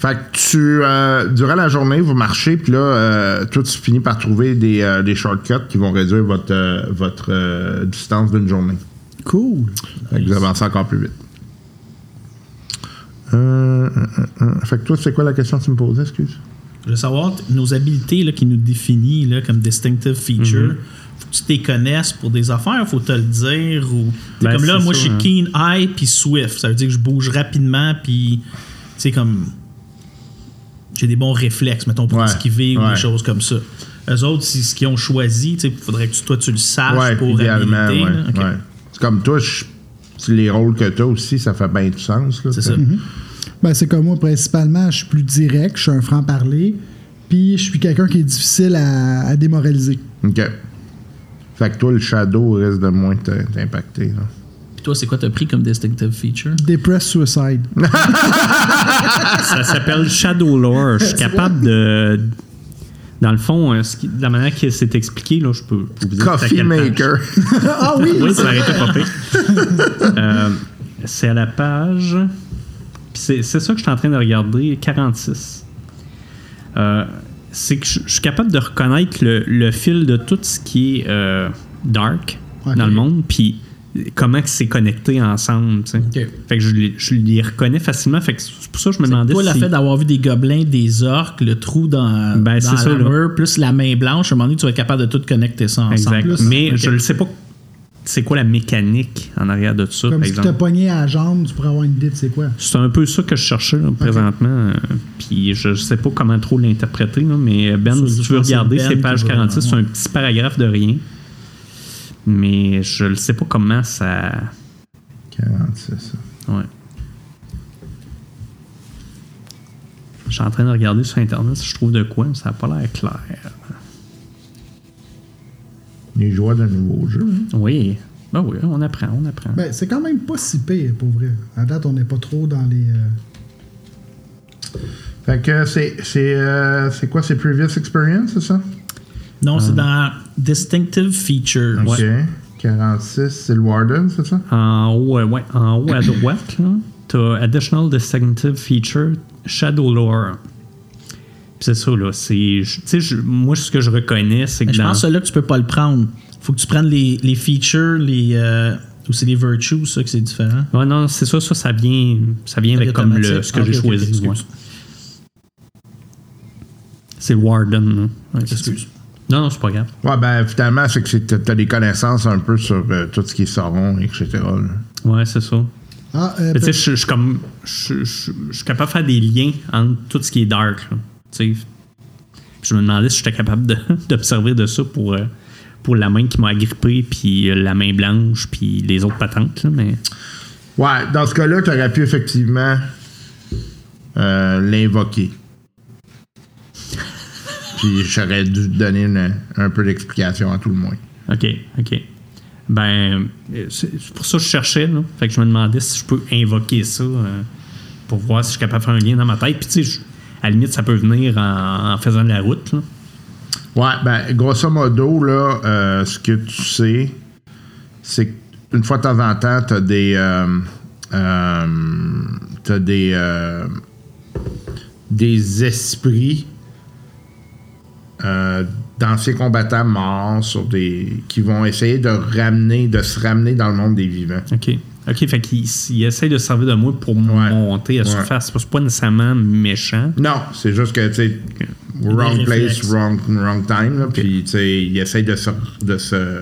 Fait que tu. euh, durant la journée, vous marchez, puis là, euh, toi, tu finis par trouver des, euh, des shortcuts qui vont réduire votre, euh, votre euh, distance d'une journée.
Cool.
Fait que vous avancez encore plus vite. Euh, euh, euh, euh. Fait que toi, c'est quoi la question que tu me posais, excuse?
Je veux savoir nos habiletés là, qui nous définissent là, comme distinctive feature.
Mhm.
Faut que tu les connaisses pour des affaires, faut te le dire. Ou...
Ben,
comme là, moi,
ça,
je suis
hein.
keen eye puis swift. Ça veut dire que je bouge rapidement puis, tu sais, comme. J'ai des bons réflexes, mettons, pour
Ouais,
esquiver ou des choses comme ça. Eux autres, c'est ce qu'ils ont choisi. Il faudrait que tu- toi, tu le saches
Ouais,
pour
idéalement,
habilité.
ouais,
là. Ok.
ouais. C'est comme toi, les rôles que tu as aussi, ça fait bien du sens. là,
C'est ça.
sais.
Ben, c'est comme moi, principalement, je suis plus direct, je suis un franc-parler, puis je suis quelqu'un qui est difficile à, à démoraliser.
OK. Fait que toi, le shadow risque de moins t'im- t'impacter.
Puis toi, c'est quoi t'as pris comme distinctive feature?
Depress Suicide.
Ça s'appelle Shadow Lore. Je suis capable de. Dans le fond, euh, ce qui- la manière que c'est expliqué, là, je peux je peux vous dire c'est à
Coffee. Maker.
ah oui!
Oui, ça pas pire. Euh, c'est à la page. C'est c'est ça que je suis en train de regarder, 46. Euh, c'est que je je suis capable de reconnaître le, le fil de tout ce qui est euh, dark dans le monde, puis comment c'est connecté ensemble. tu sais.
Ok.
Fait que je les, je les reconnais facilement. Fait que c'est pour ça que je me demandais
le
si...
fait d'avoir vu des gobelins, des orques, le trou dans,
Ben,
dans
c'est ça, là.
l'armure, plus la main blanche, à un moment donné, tu vas être capable de tout connecter ça ensemble.
Exact.
Plus-
Mais je ne sais pas c'est quoi la mécanique en arrière de ça,
Comme
par
si tu t'as pogné à la jambe, tu pourrais avoir une idée de c'est quoi.
C'est un peu ça que je cherchais là, présentement. euh, Puis je sais pas comment trop l'interpréter, là, mais Ben,
Ça,
si tu veux regarder,
Ben
c'est
qui
page
va-
46, c'est un petit paragraphe de rien. Mais je ne sais pas comment ça.
46.
Ouais. Je suis en train de regarder sur Internet si je trouve de quoi, mais ça n'a pas l'air clair.
Les joueurs d'un nouveau jeu. hein?
Oui. Ben oui, on apprend, on apprend.
Ben, c'est quand même pas si pire, pour vrai. À date, on n'est pas trop dans les. euh,
Fait que c'est c'est euh, c'est quoi, c'est Previous Experience, c'est ça?
Non, c'est dans Distinctive Features.
OK. 46, c'est le Warden, c'est ça?
En haut, euh, ouais, en haut à droite, là, t'as Additional Distinctive Feature Shadow Lore. C'est ça, là. C'est. Tu moi, ce que je reconnais, c'est que
je
dans.
pense que là que tu peux pas le prendre. Faut que tu prennes les, les features, les. euh, ou c'est les virtues, ça, que c'est différent.
Ouais, non, c'est ça, ça, ça vient, ça vient avec comme le, ce que
Ah,
j'ai
ok,
choisi.
excuse.
ouais. C'est le Warden, là. Ouais, c'est
Excuse.
Non, non, c'est pas grave.
Ouais, ben finalement, c'est que c'est- t'as t'as des connaissances un peu sur euh, tout ce qui est Sauron, etc. là.
Ouais, c'est ça.
Ah, euh,
tu sais,
peut-
je suis comme. Je suis capable de faire des liens entre tout ce qui est dark. Tu sais. Puis je me demandais si j'étais capable de- d'observer de, ça pour, euh, pour la main qui m'a agrippé, puis euh, la main blanche, puis les autres patentes. là, mais
Ouais, dans ce cas-là, tu aurais pu effectivement euh, l'invoquer. Puis j'aurais dû donner une- un peu d'explication à tout le moins.
OK, OK. Ben, c'est pour ça que je cherchais, là. Fait que je me demandais si je peux invoquer ça euh, pour voir si je suis capable de faire un lien dans ma tête. Puis, tu sais, à la limite, ça peut venir en, en faisant de la route, là.
Ouais, ben, grosso modo, là, euh, ce que tu sais, c'est qu'une fois de temps en temps, t'as des. Euh, euh, t'as des. des esprits euh, d'anciens combattants morts sur des. qui vont essayer de ramener, de se ramener dans le monde des vivants.
OK. OK, fait qu'il il essaye de se servir de moi pour monter à
Ouais.
surface. C'est pas nécessairement méchant.
Non, c'est juste que, tu sais, wrong place, wrong, wrong time, là, puis, tu sais, il essaye de se, de se,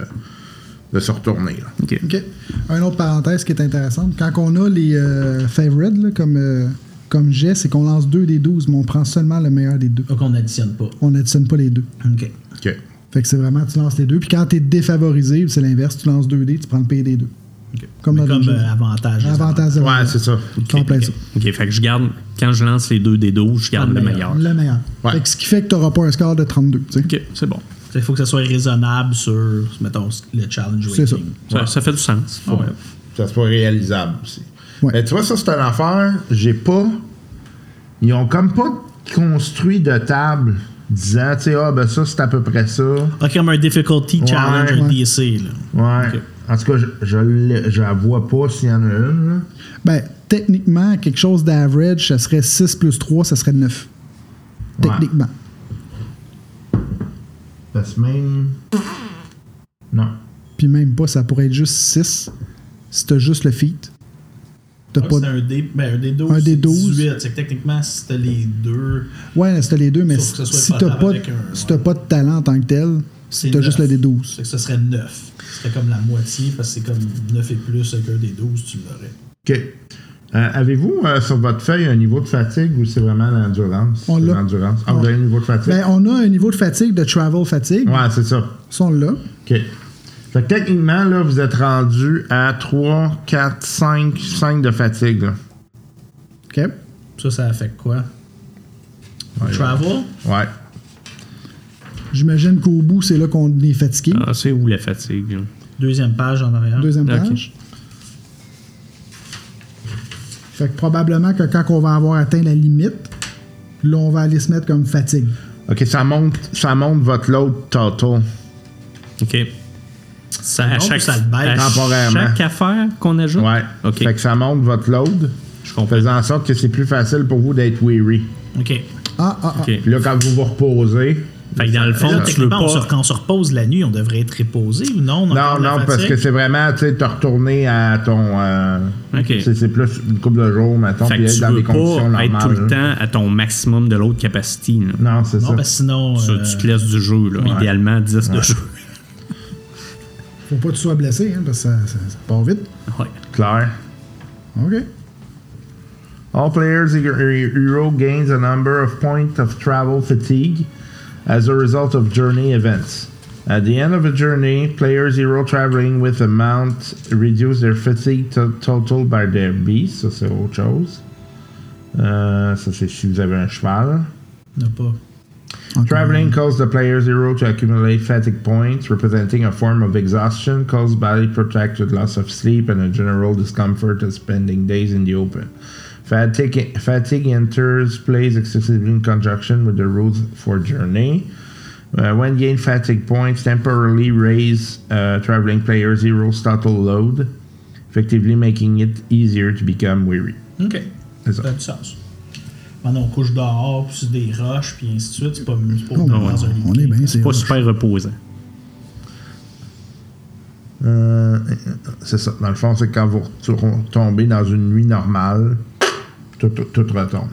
de se retourner, là.
OK.
OK. Un autre parenthèse qui est intéressante. Quand on a les euh, favorites là, comme, euh, comme jet, c'est qu'on lance deux des 12, mais on prend seulement le meilleur des deux.
Pas qu'on additionne pas.
On n'additionne pas les deux.
OK.
OK.
Fait que c'est vraiment, tu lances les deux. Puis quand tu es défavorisé, c'est l'inverse, tu lances deux dés, tu prends le P des deux. Comme dans
comme
jeu.
euh, avantage.
Avantage de
Ouais, c'est ça.
Plein ça.
OK, fait que je garde, quand je lance les deux des 12, je garde le
le
meilleur.
Le meilleur.
Ouais.
Fait que ce qui fait que tu n'auras pas un score de 32. tu sais.
OK, c'est bon.
Il faut que ça soit raisonnable sur, mettons, le challenge
C'est ça.
rating.
Ça, ça fait du sens.
Ouais.
Ça soit réalisable aussi.
Ouais.
Mais tu vois, ça, c'est une affaire. J'ai pas. Ils ont comme pas construit de table disant, tu sais, ah, ben ça, c'est à peu près ça.
Pas comme un difficulty challenge,
Ouais.
un DC. Là.
Ouais. En tout cas, je, je, la vois pas s'il y en a une, là.
Ben, techniquement, quelque chose d'average, ça serait 6 plus 3, ça serait 9.
Ouais.
Techniquement.
Parce que même. Non.
Puis même pas, ça pourrait être juste 6 si t'as juste le feat. T'as
Ouais,
pas
c'est un D, ben, un D12.
Un
c'est
D12.
18. C'est que techniquement, si t'as les deux,
Ouais, c'était les deux, mais si t'as
potable
pas,
avec un-
si t'as pas de talent en tant que tel,
c'est
t'as juste le
neuf.
D12.
C'est que ce serait 9. Ce serait comme la moitié, parce que c'est comme 9 et plus avec un D12, tu l'aurais.
OK. Euh, Avez-vous euh, sur votre feuille un niveau de fatigue ou c'est vraiment l'endurance?
On l'a.
L'endurance. Ah, vous
On-
avez un niveau de fatigue?
Ben, on a un niveau de fatigue, de travel fatigue.
Ouais, c'est ça.
Ils sont là.
OK. Fait que techniquement, là, vous êtes rendu à 3, 4, 5, 5 de fatigue. Là.
OK?
Ça, ça affecte quoi?
Ouais,
Travel?
Ouais.
J'imagine qu'au bout, c'est là qu'on est fatigué.
Ah, c'est où la fatigue? là?
Deuxième page en arrière.
Deuxième
Ok.
page. Fait que probablement que quand on va avoir atteint la limite, là, on va aller se mettre comme fatigue.
OK, ça monte, ça monte votre load total.
OK. Ça, à
Non,
chaque,
ça le baisse.
à
Temporairement.
chaque affaire qu'on ajoute?
Ouais.
OK.
Fait que ça monte votre load,
Je comprends.
faisant en sorte que c'est plus facile pour vous d'être weary.
OK.
Ah, ah, ah.
OK.
Puis là, quand vous vous reposez.
Fait que dans le fond,
là,
tu veux
techniquement, on se-
pas...
quand on se repose la nuit, on devrait être reposé ou non?
Non, non, parce que c'est vraiment, tu sais, te retourner à ton. euh,
OK.
c'est, c'est plus une couple de jours, mettons,
Fait
puis
que
être
tu
dans
veux
des conditions
pas être tout le temps à ton maximum de l'autre capacity. là.
Non, c'est
Non,
ça.
parce sinon.
Ça,
euh,
tu te laisses du jeu, là.
Ouais.
idéalement 10 de jeu.
Faut pas que tu sois blessé, hein, parce que ça, ça, ça part vite.
Ouais.
Clair.
OK.
All players hero gains a number of points of travel fatigue as a result of journey events. At the end of a journey, players hero traveling with a mount reduce their fatigue to- total by their beast. Ça, c'est autre chose. Euh, ça, c'est si vous avez un cheval.
n'a pas.
Traveling causes the player's hero to accumulate fatigue points, representing a form of exhaustion caused by protracted loss of sleep and a general discomfort of spending days in the open. Fatigue, fatigue enters plays excessively in conjunction with the rules for journey. Uh, when gain fatigue points, temporarily raise uh, traveling player's hero's total load, effectively making it easier to become weary.
OK.
C'est ça.
Ça Pendant on couche dehors, puis sur des roches, puis ainsi de suite, c'est pas pas
Oh,
dans un lit.
on est bien, c'est
Pas super reposant.
Euh, c'est ça. Dans le fond, c'est quand vous tombez dans une nuit normale, tout, tout, tout retombe.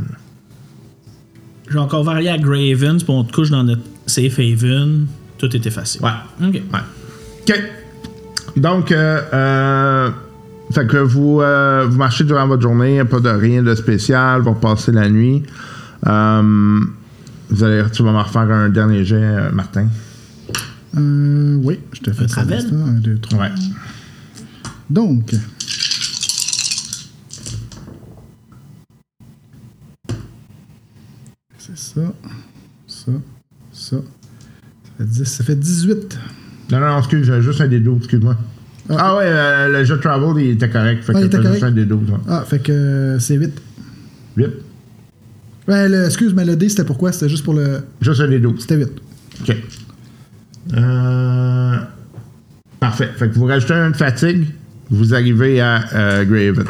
J'ai encore varié à Graven, puis on te couche dans notre safe haven. Tout est effacé.
Ouais.
OK.
Ouais. OK. Donc, euh, euh, fait que vous, euh, vous marchez durant votre journée, pas de rien de spécial, vous passez la nuit. Euh, vous allez, tu vas me refaire un dernier jet, euh, Martin.
Oui, je te fais ça. Un, deux, trois.
Ouais.
Donc. C'est ça, ça, ça. Ça fait, 10, ça fait 18.
Non, non, excuse, j'ai juste un des deux, excuse-moi.
Ah.
Ah, ouais, euh, le jeu de travel, il était correct. Fait
Ah,
que
il était correct.
un des 12.
Ah, fait que euh, c'est 8.
8.
Ouais, le- excuse, mais le D, c'était pourquoi? C'était juste pour le.
Juste un des 12.
C'était 8.
OK. Euh, Parfait. Fait que vous rajoutez un de fatigue, vous arrivez à euh, Graven.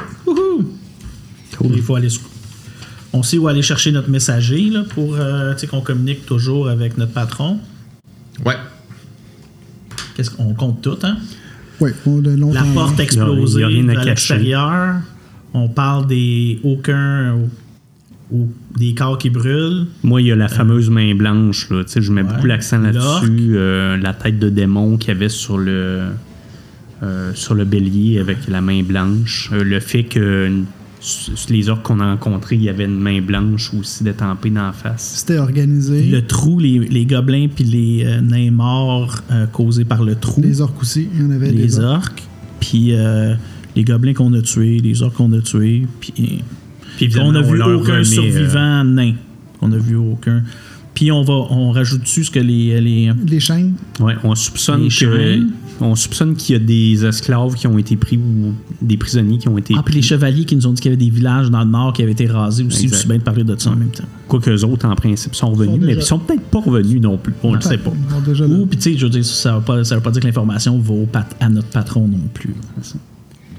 Il faut aller. sur- On sait où aller chercher notre messager là, pour euh, tu sais, qu'on communique toujours avec notre patron.
Ouais.
Qu'est-ce qu'on compte tout, hein?
Oui, on de long
La porte explosée
Il y a rien à
l'extérieur. On parle des aucun ou, des corps qui brûlent.
Moi, il y a la fameuse main blanche. Là. Tu sais, Je mets
Ouais.
beaucoup l'accent là-dessus. euh, la tête de démon qu'il y avait sur le, euh, sur le bélier avec la main blanche. Euh, le fait que les orques qu'on a rencontrés, il y avait une main blanche aussi détampée dans la face.
C'était organisé.
Le trou, les, les gobelins puis les euh, nains morts euh, causés par le trou.
Les orques aussi, il y en avait
les
des orques.
orques. Puis euh, les gobelins qu'on a tués, les orques qu'on a tués. Puis
Puis
on a vu aucun
remet, euh,
survivant nain. On a vu aucun. Puis on va on rajoute dessus ce que les, les
Les chaînes.
Ouais, on soupçonne
Les
que,
chaînes.
On soupçonne qu'il y a des esclaves qui ont été pris ou des prisonniers qui ont été
Ah, puis les chevaliers qui nous ont dit qu'il y avait des villages dans le nord qui avaient été rasés aussi.
Exact.
aussi bien de parler de ça en même temps.
Quoique eux autres, en principe, sont revenus,
Sont
mais
déjà-
ils sont peut-être pas revenus non plus. On le sait pas.
Déjà.
Ou, puis tu sais, je veux dire, ça ne veut, pas- ça veut pas dire que l'information va au pat- à notre patron non plus.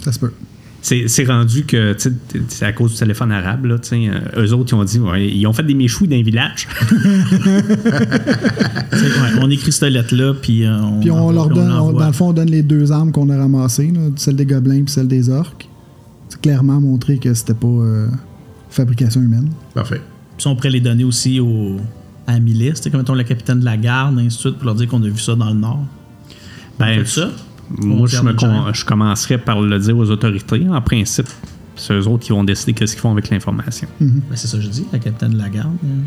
Ça se peut.
C'est c'est rendu que, tu sais, c'est à cause du téléphone arabe, là, tu sais, euh, eux autres, ils ont dit, ouais, ils ont fait des méchouilles
sais, ouais, on écrit cette lettre-là, puis euh, on,
Puis on leur donne, on- dans le fond, on donne les deux armes qu'on a ramassées, là, celle des gobelins puis celle des orques. C'est clairement montré que c'était pas euh, fabrication humaine.
Parfait.
Puis on pourrait les donner aussi au, à la milice, comme mettons le capitaine de la garde, ainsi de suite, pour leur dire qu'on a vu ça dans le nord.
Ben,
ça?
Moi, je, me con- je commencerais par le dire aux autorités. En principe, c'est eux autres qui vont décider qu'est-ce qu'ils font avec l'information.
Ben, c'est ça que je dis, le capitaine de la garde. hein.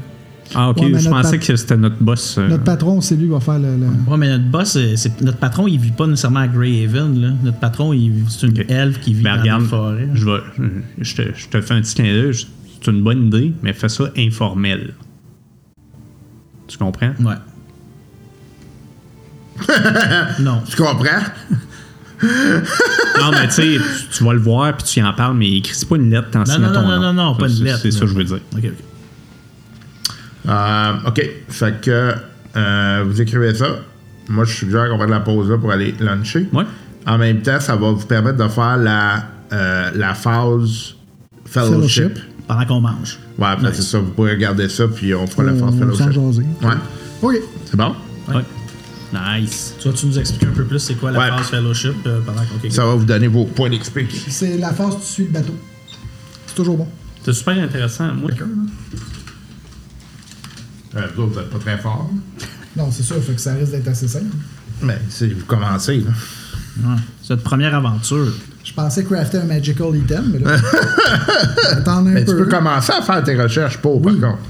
Ah, ok.
Ouais,
je pensais
pat-
que c'était notre boss. euh,
Notre patron, c'est lui qui va faire le. le-
Ouais, mais notre boss, c'est, c'est- notre patron, il vit pas nécessairement à Greyhaven. Là. Notre patron, il, c'est une
Ok.
elfe qui vit
Ben,
dans
regarde,
les forêts.
je, vais, je, te, je te fais un petit clin d'œil. C'est une bonne idée, mais fais ça informel. Tu comprends?
Ouais. non.
Tu comprends?
non, mais tu sais, tu- vas le voir puis tu y en parles, mais écris pas une lettre, t'en
Non,
signes
non,
ton
non,
nom.
non, non,
Ça,
pas une
c'est-
lettre,
C'est ça que je veux dire.
Ok, ok.
Euh, OK. Fait que euh, vous écrivez ça. Moi, je suggère qu'on va de la pause là pour aller luncher.
Ouais.
En même temps, ça va vous permettre de faire la, euh, la phase fellowship.
Fellowship.
Pendant qu'on mange.
Ouais,
Nice.
c'est ça. Vous pourrez regarder ça, puis on fera la phase
on s'en
fellowship.
jaser.
Ouais.
OK.
C'est bon?
Ouais. Nice.
Tu vas-tu nous expliquer un peu plus c'est quoi la
Ouais.
phase fellowship euh, pendant qu'on
Ça va vous donner vos points d'XP.
C'est la phase où tu suis le bateau. C'est toujours bon.
C'est super intéressant. Moi,
Euh, vous autres, vous êtes pas très fort.
Non, c'est sûr, fait que ça risque d'être assez simple.
Mais si vous commencez, là.
Ouais. C'est notre première aventure.
Je pensais crafter un magical item, mais là. Attends un
Mais tu
peu.
peux commencer à faire tes recherches pour,
Oui.
par contre.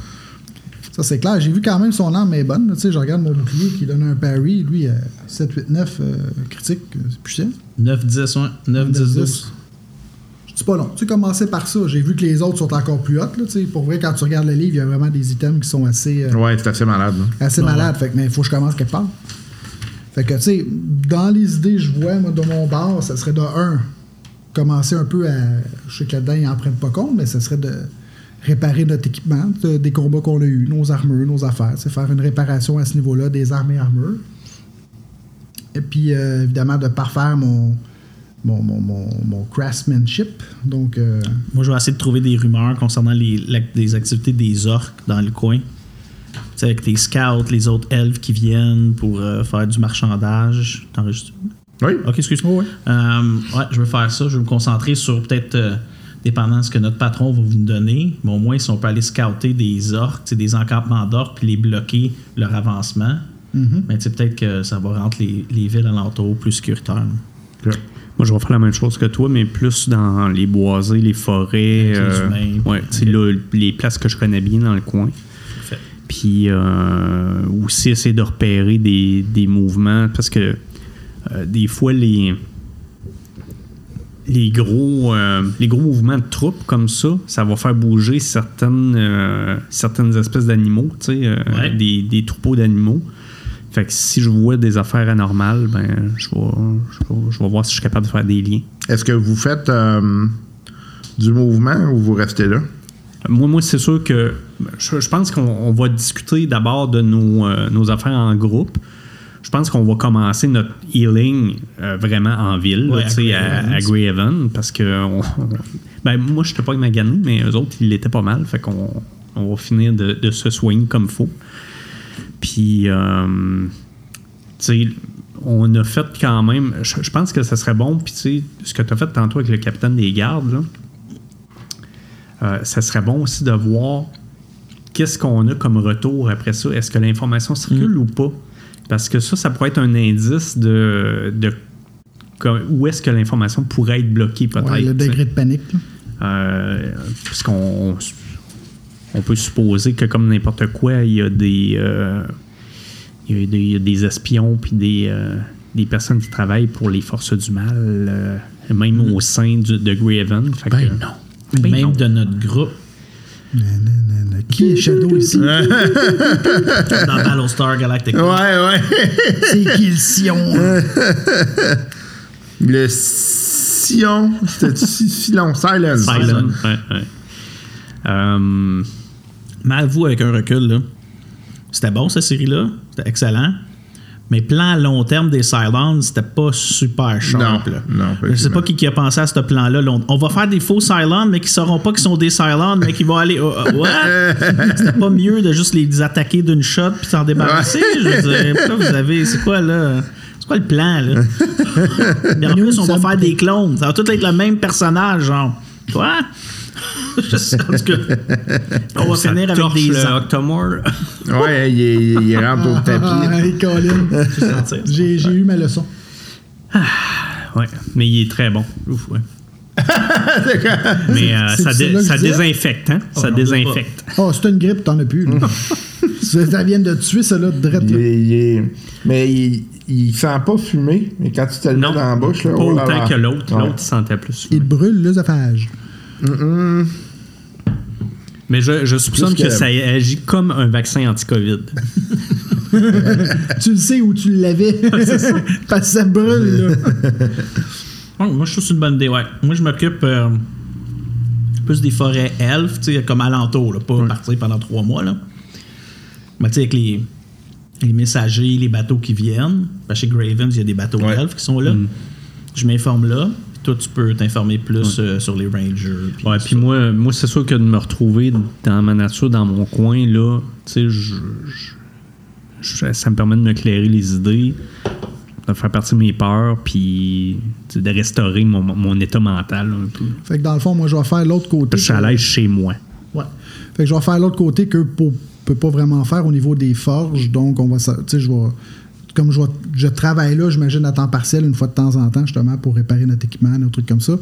Ça, c'est clair. J'ai vu quand même son arme est bonne. là. Tu sais, je regarde mon bouclier qui donne un parry. Lui, euh, 7, 8, 9 euh, critique. euh, C'est puissant.
9, 10, ouais. 9, 10, 12.
Je dis pas long. Tu sais, commencer par ça. J'ai vu que les autres sont encore plus hautes. Là, tu sais. pour vrai, quand tu regardes le livre, il y a vraiment des items qui sont assez, euh,
Ouais, c'est assez malade. là.
assez malades. Fait que, mais il faut que je commence quelque part. Fait que, tu sais, dans les idées, je vois, moi, de mon bar, ça serait de un, commencer un peu à. Je sais que là-dedans, ils n'en prennent pas compte, mais ça serait de réparer notre équipement, de- des combats qu'on a eus, nos armures, nos affaires. C'est faire une réparation à ce niveau-là des armes et armures. Et puis, euh, évidemment, de parfaire mon, mon, mon, mon, mon craftsmanship. Donc, euh,
Moi, je vais essayer de trouver des rumeurs concernant les, les activités des orques dans le coin. Tu sais, avec tes scouts, les autres elfes qui viennent pour euh, faire du marchandage. T'enregistres?
Oui.
Ok, excuse-moi.
ouais.
Euh, ouais, je veux faire ça. Je veux me concentrer sur peut-être, euh, dépendant de ce que notre patron va vous donner, mais au moins si on peut aller scouter des orques, des encampements d'orques, puis les bloquer leur avancement, mais sais, peut-être que ça va rendre les, les villes alentours plus sécuritaires.
moi, je vais faire la même chose que toi, mais plus dans les boisés, les forêts. Euh,
humains.
ouais, les places que je connais bien dans le coin.
Parfait.
Puis euh, aussi essayer de repérer des, des mouvements parce que euh, des fois les les gros, euh, les gros mouvements de troupes comme ça, ça va faire bouger certaines, euh, certaines espèces d'animaux, tu sais, euh,
Ouais.
des, des troupeaux d'animaux. Fait que si je vois des affaires anormales, ben, je vais, je, vais, je vais voir si je suis capable de faire des liens.
Est-ce que vous faites euh, du mouvement ou vous restez là?
Moi, moi c'est sûr que je, je pense qu'on on va discuter d'abord de nos, euh, nos affaires en groupe. Je pense qu'on va commencer notre healing euh, vraiment en ville,
Ouais, à
à, à Greyhaven, parce que on- ben, moi, je n'étais pas magané, mais eux autres, ils l'étaient pas mal. Fait qu'on on va finir de, de se soigner comme faut. Puis, euh, tu sais, on a fait quand même. Je, je pense que ça serait bon. Puis, tu sais, ce que tu as fait tantôt avec le capitaine des gardes, là, euh, ça serait bon aussi de voir qu'est-ce qu'on a comme retour après ça. Est-ce que l'information circule ou pas? Parce que ça, ça pourrait être un indice de, de comme- où est-ce que l'information pourrait être bloquée, peut-être.
Ouais, le degré de panique.
Euh, puisqu'on on peut supposer que comme n'importe quoi, il y a des euh, il y a des, il y a des espions puis des, euh, des personnes qui travaillent pour les forces du mal, euh, même au sein du- de. Fait
Ben
que-
non.
Ben
Même
non.
de notre groupe
Nanana. Qui est Shadow ici?
dans Battlestar Galactica.
ouais.
C'est qui le Sion?
Le Sion, c'était Silon, Silence.
Silent, ouais, ouais. Euh,
Mais avoue, avec un recul, là, c'était bon cette série-là? C'était excellent? Mais plan à long terme des Cylons, c'était pas super sharp.
Non,
là.
non,
Je sais pas qui, qui a pensé à ce plan-là. là. On- On va faire des faux Cylons, mais qui sauront pas qu'ils sont des Cylons, mais qui vont aller. oh, oh, what? C'était pas mieux de juste les attaquer d'une shot puis s'en débarrasser. Je veux dire, vous avez. C'est quoi là? C'est quoi le plan là? En plus, on va faire des clones. Ça va tout être le même personnage, genre. Quoi? Je sais, en tout cas, on va
ça
finir avec des
le. Octomore.
Ouais, il, il, il rentre au
Ah,
tapis.
hey, Colin. J'ai j'ai eu ma leçon.
ouais, mais il est très bon. Ouf, ouais. mais euh, ça, dé- ça désinfecte, hein? ça
j'en doute
désinfecte.
Oh, c'est une grippe, t'en as plus. Là. ça ça vient de tuer, ça là, de drette,
Il,
là.
est- il est- mais il, il sent pas fumer. Mais quand tu te le mets dans la bouche, là,
pas
oh là
autant
là.
que l'autre.
Ouais.
L'autre, il sentait plus.
Il brûle l'œsophage.
Mais je, je soupçonne que
que-
ça agit comme un vaccin anti-COVID.
Tu le sais où tu l'avais. Parce que ça brûle, là.
Moi, je trouve que c'est une bonne idée, ouais. Moi, je m'occupe euh, plus des forêts elfes, comme alentour, là, pas partir pendant trois mois, là. Mais tu sais, avec les, les messagers, les bateaux qui viennent. Chez Gravens, il y a des bateaux
Ouais.
elfes qui sont là. Je m'informe là. Puis toi, tu peux t'informer plus euh, sur les rangers.
Ouais, puis moi, moi c'est sûr que de me retrouver dans ma nature, dans mon coin, là, tu sais, je, je- je- ça me permet de m'éclairer les idées, de faire partie de mes peurs, puis de restaurer mon, mon état mental un peu.
Fait que dans le fond, moi, je vais faire l'autre côté.
Je suis à l'aise chez moi.
Ouais. Fait que je vais faire l'autre côté que pour peut pas vraiment faire au niveau des forges. Donc, on va. sa- Tu sais, je vais. Comme je, travaille là, j'imagine à temps partiel une fois de temps en temps, justement, pour réparer notre équipement, des trucs comme ça.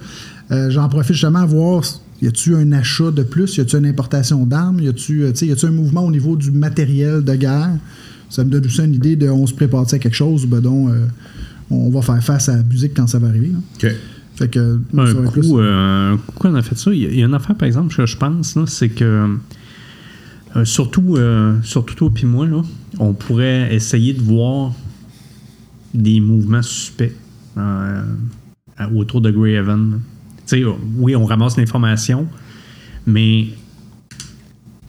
Euh, J'en profite justement à voir y a-tu un achat de plus, y a-tu une importation d'armes, y a-tu euh, tu sais, y a-tu un mouvement au niveau du matériel de guerre? Ça me donne aussi une idée de on se prépare à quelque chose, ben donc, euh, on va faire face à la musique quand ça va arriver. là.
OK.
Fait que.
Un
ça va être
coup,
plus-
euh, un coup qu'on a fait ça, il y, a- il y a une affaire, par exemple, que je pense, là, c'est que euh, surtout, euh, surtout toi et moi, là, on pourrait essayer de voir des mouvements suspects euh, autour de Greyhaven. sais, oui, on ramasse l'information, mais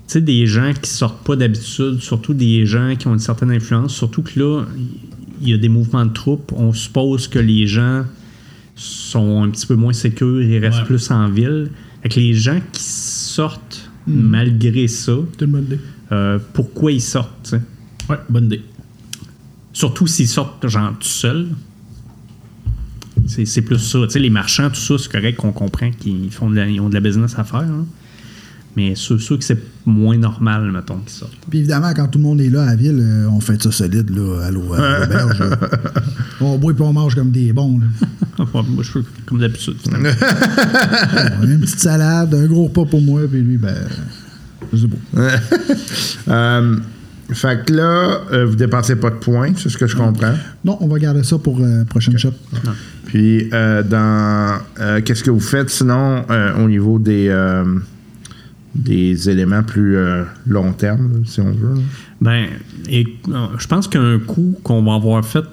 sais, des gens qui sortent pas d'habitude, surtout des gens qui ont une certaine influence, surtout que là, il y a des mouvements de troupes, on suppose que les gens sont un petit peu moins sécures et restent
Ouais.
plus en ville. Avec les gens qui sortent malgré ça,
C'est une bonne idée.
euh, pourquoi ils sortent, tu sais?
Ouais, bonne idée.
Surtout s'ils sortent genre tout seuls. C'est c'est plus ça. Tu sais, les marchands, tout ça, c'est correct qu'on comprend qu'ils font de la, ils ont de la business à faire. hein. Mais ceux, ceux que c'est moins normal, mettons, qu'ils sortent.
Puis évidemment, quand tout le monde est là à la ville, euh, on fait ça solide là, à l'au- à l'auberge. on boit et on mange comme des bons. là.
Moi, je fais comme d'habitude.
une petite salade, un gros repas pour moi, puis lui, ben. Sais pas.
Euh, Fait que là, euh, vous dépensez pas de points, c'est ce que je comprends.
Non, on va garder ça pour euh, prochaine shot.
Puis, euh, dans. Qu'est-ce que vous faites sinon au niveau des. Des éléments plus euh, long terme, si on veut? là?
Ben, et, euh, je pense qu'un coup qu'on va avoir fait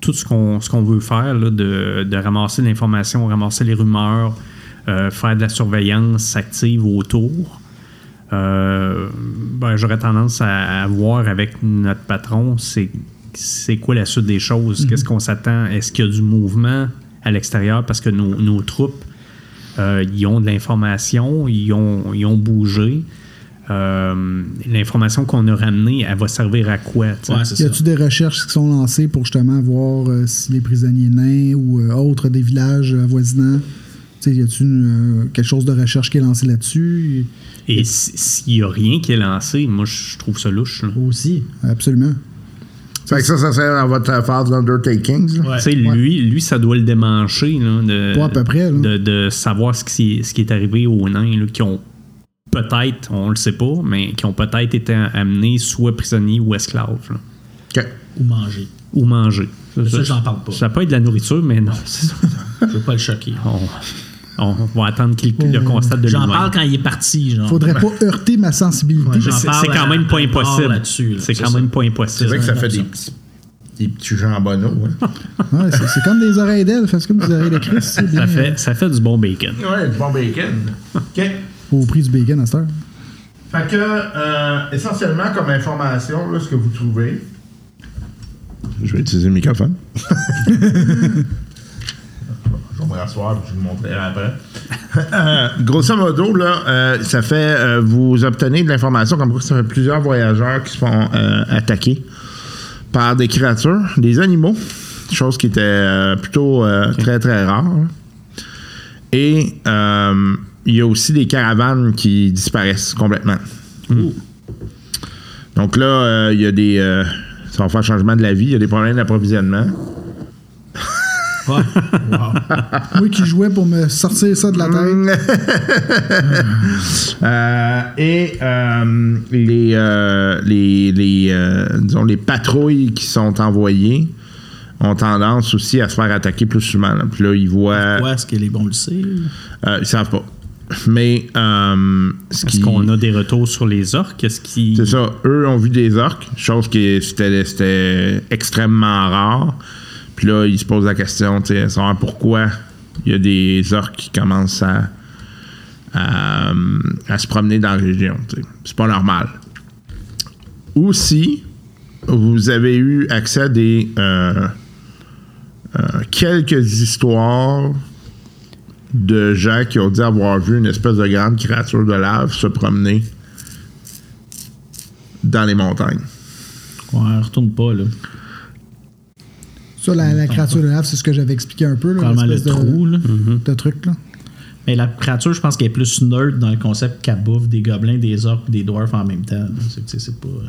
tout ce qu'on ce qu'on veut faire, là, de, de ramasser l'information, ramasser les rumeurs, euh, faire de la surveillance active autour, euh, ben, j'aurais tendance à, à voir avec notre patron, c'est c'est quoi la suite des choses, qu'est-ce qu'on s'attend, est-ce qu'il y a du mouvement à l'extérieur? Parce que nos, nos troupes, euh, ils ont de l'information, ils ont, ils ont bougé. Euh, l'information qu'on a ramenée, elle va servir à quoi?
Ouais,
Y a-tu des recherches qui sont lancées pour justement voir euh, si les prisonniers nains ou euh, autres des villages avoisinants, y a-tu euh, quelque chose de recherche qui est lancé là-dessus?
Et si- s'il n'y a rien qui est lancé, moi, je trouve ça louche. là.
aussi Absolument.
Fait que ça, ça serait dans votre?
Ouais.
Tu sais, lui, lui, ça doit le démancher là, de,
Pas à peu près, là.
de, de savoir ce qui, ce qui est arrivé aux nains là, qui ont peut-être, on le sait pas, mais qui ont peut-être été amenés soit prisonniers ou esclaves. là.
OK.
Ou manger.
ou manger.
Ça, j'en parle pas.
Ça peut être de la nourriture, mais non, c'est ça.
Je veux pas le choquer.
On va attendre qu'il le constate de
J'en parle quand il est parti, genre.
Faudrait pas heurter ma sensibilité.
Ouais,
C'est
parle
c'est quand même pas impossible. C'est
C'est
quand
ça.
même pas
C'est
impossible.
vrai que ça fait des petits, des petits jambonneaux. Hein?
Ouais, c'est c'est comme des oreilles d'elle, fait comme des oreilles de Christ. c'est bien,
Ça fait, ça fait du bon bacon.
Ouais, du bon bacon. OK.
Au prix du bacon à cette heure.
Fait que, euh, essentiellement, comme information, là, ce que vous trouvez. Je vais utiliser le microphone. je vous le montrerai après. Grosso modo, là, euh, ça fait. euh, vous obtenez de l'information comme quoi ça fait plusieurs voyageurs qui se font euh, attaquer par des créatures, des animaux, chose qui était plutôt très très rare. hein. Et il y a aussi des caravanes qui disparaissent complètement. Donc là, il y a des. ça va faire changement de la vie, il y a des problèmes d'approvisionnement.
Ouais. Wow.
Moi qui jouais pour me sortir ça de la tête.
Euh, et euh, les, euh, les, les, euh, disons, les patrouilles qui sont envoyées ont tendance aussi à se faire attaquer plus souvent. là. Puis là, ils voient.
Ouais, est-ce que les bons le sait?
Euh, ils savent pas. Mais euh, ce
Est-ce
qui.
qu'on a des retours sur les orques? Est-ce qu'ils.
C'est ça. Eux ont vu des orques, chose qui c'était, c'était extrêmement rare. Puis là, ils se posent la question, tu sais, savoir pourquoi il y a des orques qui commencent à, à, se promener dans la région. tu sais. C'est pas normal. Aussi, vous avez eu accès à des euh, euh, quelques histoires de gens qui ont dit avoir vu une espèce de grande créature de lave se promener dans les montagnes.
Ouais, retourne pas, là.
Ça, la, la créature de lave, c'est ce que j'avais expliqué un peu. Là,
le
de-
trou, là.
de truc, là.
Mais la créature, je pense qu'elle est plus nerd dans le concept qu'elle bouffe des gobelins, des orques et des dwarfs en même temps. C'est pas. euh,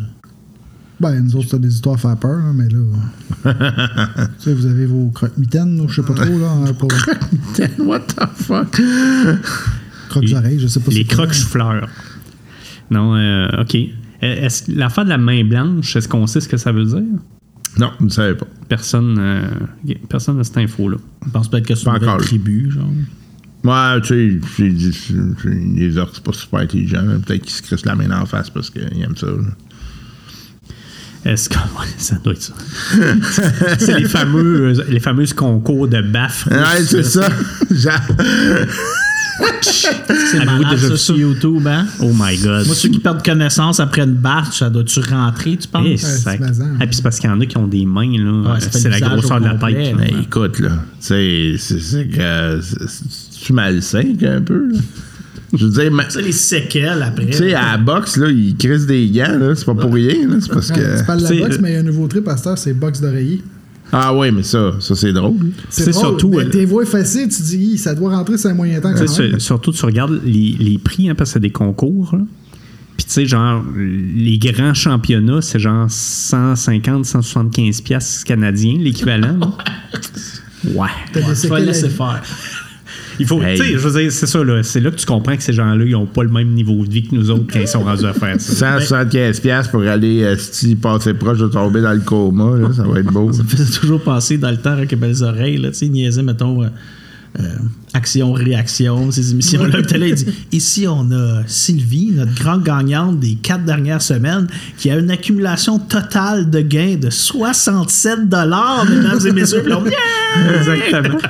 Ben, nous autres, c'est des histoires à faire peur, mais là. tu sais, vous avez vos croque-mitaines, ou je sais pas trop, là, hein, pour
What the fuck?
croque-oreilles, je sais pas
Les
c'est quoi.
crocs fleurs. Non, euh, OK. Est-ce, l'affaire de la main blanche, est-ce qu'on sait ce que ça veut dire?
Non, vous ne savez pas.
Personne euh, personne n'a cette info-là.
Je pense peut-être que c'est une
encore.
tribu, genre.
Ouais, tu sais, les orques, c'est pas super intelligent. Peut-être qu'ils se crissent la main en face parce qu'ils aiment ça. là.
Est-ce que. Ça doit être ça. c'est les fameux, les fameuses concours de baffes.
Ouais, c'est ça. Genre-
C'est malade, ça, sur? YouTube, hein?
Oh my god.
Moi, ceux qui perdent connaissance après une bâche, ça doit-tu rentrer, tu penses?
C'est mazant.
Ah, puis c'est parce qu'il y en a qui ont des mains, là. C'est la grosseur de la
complet,
tête.
Mais écoute, là, tu sais, c'est c'est que. c'est- c'est- Tu malsain un peu, là? Je veux dire,
sais, les séquelles après.
tu sais, à la boxe, là, ils crissent des gants, là. C'est pas pour rien, là. C'est parce que.
tu parles de
c'est-
la boxe, mais il y a un nouveau trip à cette heure, c'est boxe d'oreiller.
Ah, ouais, mais ça, ça c'est drôle.
C'est
surtout,
mais
euh,
tes voix effacées, tu dis, ça doit rentrer, c'est un moyen temps quand même.
sur- surtout, tu regardes les, les prix, hein, parce que c'est des concours. là. Puis, tu sais, genre, les grands championnats, c'est genre 150, 175 piastres canadiens, l'équivalent. Ouais.
Ouais, tu vas laisser faire.
Il faut,
Hey.
tu sais, je veux dire, c'est ça, là. C'est là que tu comprends que ces gens-là, ils ont pas le même niveau de vie que nous autres quand ils sont rendus à faire ça.
175$ piastres pour aller euh, si passer proche de tomber dans le coma, là, ça va être beau.
Ça me faisait toujours penser dans le temps avec les belles oreilles, là, tu sais, niaiser, mettons, euh, euh, action-réaction, ces émissions-là. Puis là, il dit Ici, on a Sylvie, notre grande gagnante des quatre dernières semaines, qui a une accumulation totale de gains de 67 mesdames et messieurs. Puis là, Yeah!
Exactement.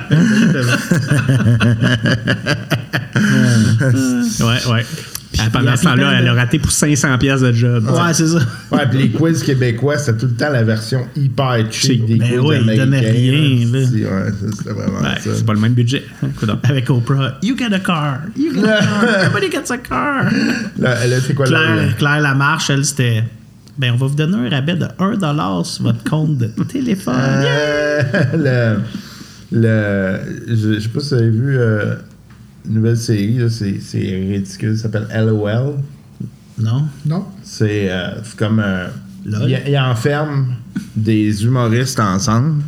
ouais, ouais. Puis pendant ce temps-là, elle a raté pour 500 pièces de job.
Ouais, c'est ça.
Ouais, puis les quiz québécois, c'était tout le temps la version hyper cheap des
Ben
quiz
ouais, ils
américains.
donnaient rien, là.
C'est- Ouais, c'était vraiment
Ouais,
ça.
c'est pas le même budget. hein.
Avec Oprah, You get a car. You get a car. Everybody gets a car.
Là, là, c'est quoi là?
Claire, Claire Lamarche, elle, c'était. Ben, on va vous donner un rabais de 1$ sur votre compte de téléphone.
Euh, le, le, je, je sais pas si vous avez vu euh, nouvelle série, c'est, ridicule, ça s'appelle LOL.
Non?
Non.
C'est, euh, c'est comme. euh, il, enferme des humoristes ensemble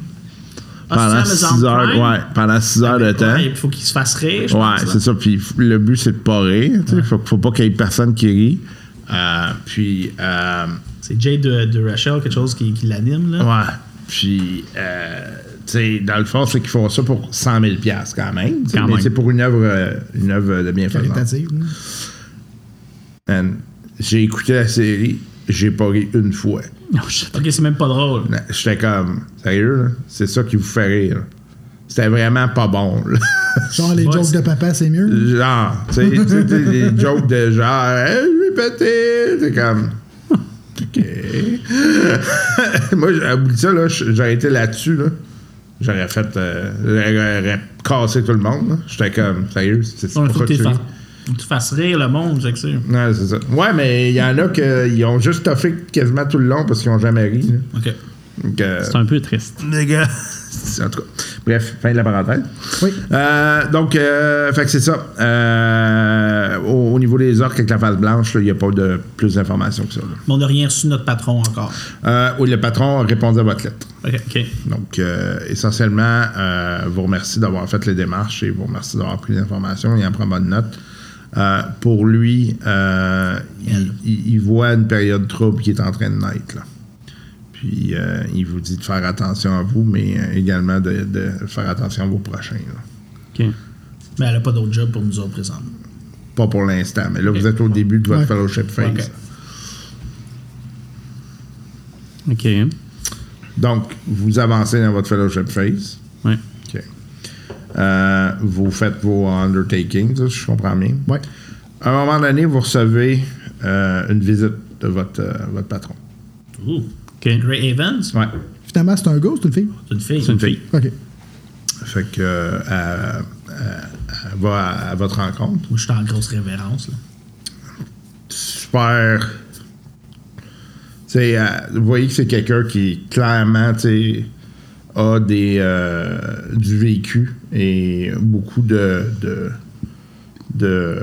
Ah,
pendant
c'est
6
Amazon
heures,
Prime?
ouais, pendant six heures de temps.
Ouais, il faut qu'il se fasse rire. je
Ouais, c'est ça. Puis le but, c'est de pas rire. Il faut, faut pas qu'il y ait personne qui rit. Euh, puis, euh,
C'est Jay de, de Rachel, quelque chose qui, qui l'anime. là.
ouais. Puis, dans le fond, c'est qu'ils font ça pour 100 000 quand même.
Quand
mais c'est pour une œuvre, euh, une œuvre de bienfaisance. J'ai écouté la série, j'ai pas ri une fois.
Ok, c'est même pas drôle.
J'étais comme, sérieux, là? C'est ça qui vous fait rire. C'était vraiment pas bon, là.
Genre, les
Ouais,
jokes de papa, c'est mieux?
Genre, tu sais, des jokes de genre, hey, je vais péter. C'est comme, OK. Moi, j'ai oublié ça, là. J'aurais été là-dessus, là. J'aurais fait. euh, j'aurais cassé tout le monde, là. J'étais comme, sérieux, c'est pour
faut
ça
que tu
tu
fasses, faut que tu fasses rire le monde, c'est que c'est.
Ouais, c'est ça. Ouais, mais il y en a qui ont juste toffé quasiment tout le long parce qu'ils ont jamais ri. là.
Ok.
Euh,
C'est un peu triste.
les gars. En tout cas. Bref, fin de la parenthèse.
Oui.
Euh, donc, euh, fait que c'est ça. Euh, au, au niveau des orques avec la face blanche, il n'y a pas de plus d'informations que ça. là.
Mais on n'a rien reçu de notre patron encore.
Euh, oui, le patron a répondu à votre lettre.
Ok.
Donc, essentiellement, vous remercie d'avoir fait les démarches et vous remercie d'avoir pris l'information. Il en prend bonne note. Pour lui, il, il- il voit une période trouble qui est en train de naître. là. Puis, euh, il vous dit de faire attention à vous, mais euh, également de, de faire attention à vos prochains. là.
OK.
Mais elle n'a pas d'autre job pour nous autres présentement.
Pas pour l'instant, mais là, vous êtes au début de votre fellowship phase.
Ok.
OK.
Donc, vous avancez dans votre fellowship phase.
Ouais.
OK. Euh, vous faites vos undertakings, si je comprends bien.
Ouais.
À un moment donné, vous recevez une visite de votre, votre patron.
OK.
Ray Evans?
Ouais.
Finalement, c'est un ghost, c'est une fille?
C'est une fille.
C'est une fille.
OK.
Fait que euh, elle, elle- elle va à, à votre rencontre.
Moi, je suis en grosse révérence. Là.
Super. Tu sais, euh, vous voyez que c'est quelqu'un qui clairement, tu sais, a des, euh, du vécu et beaucoup de, de, de,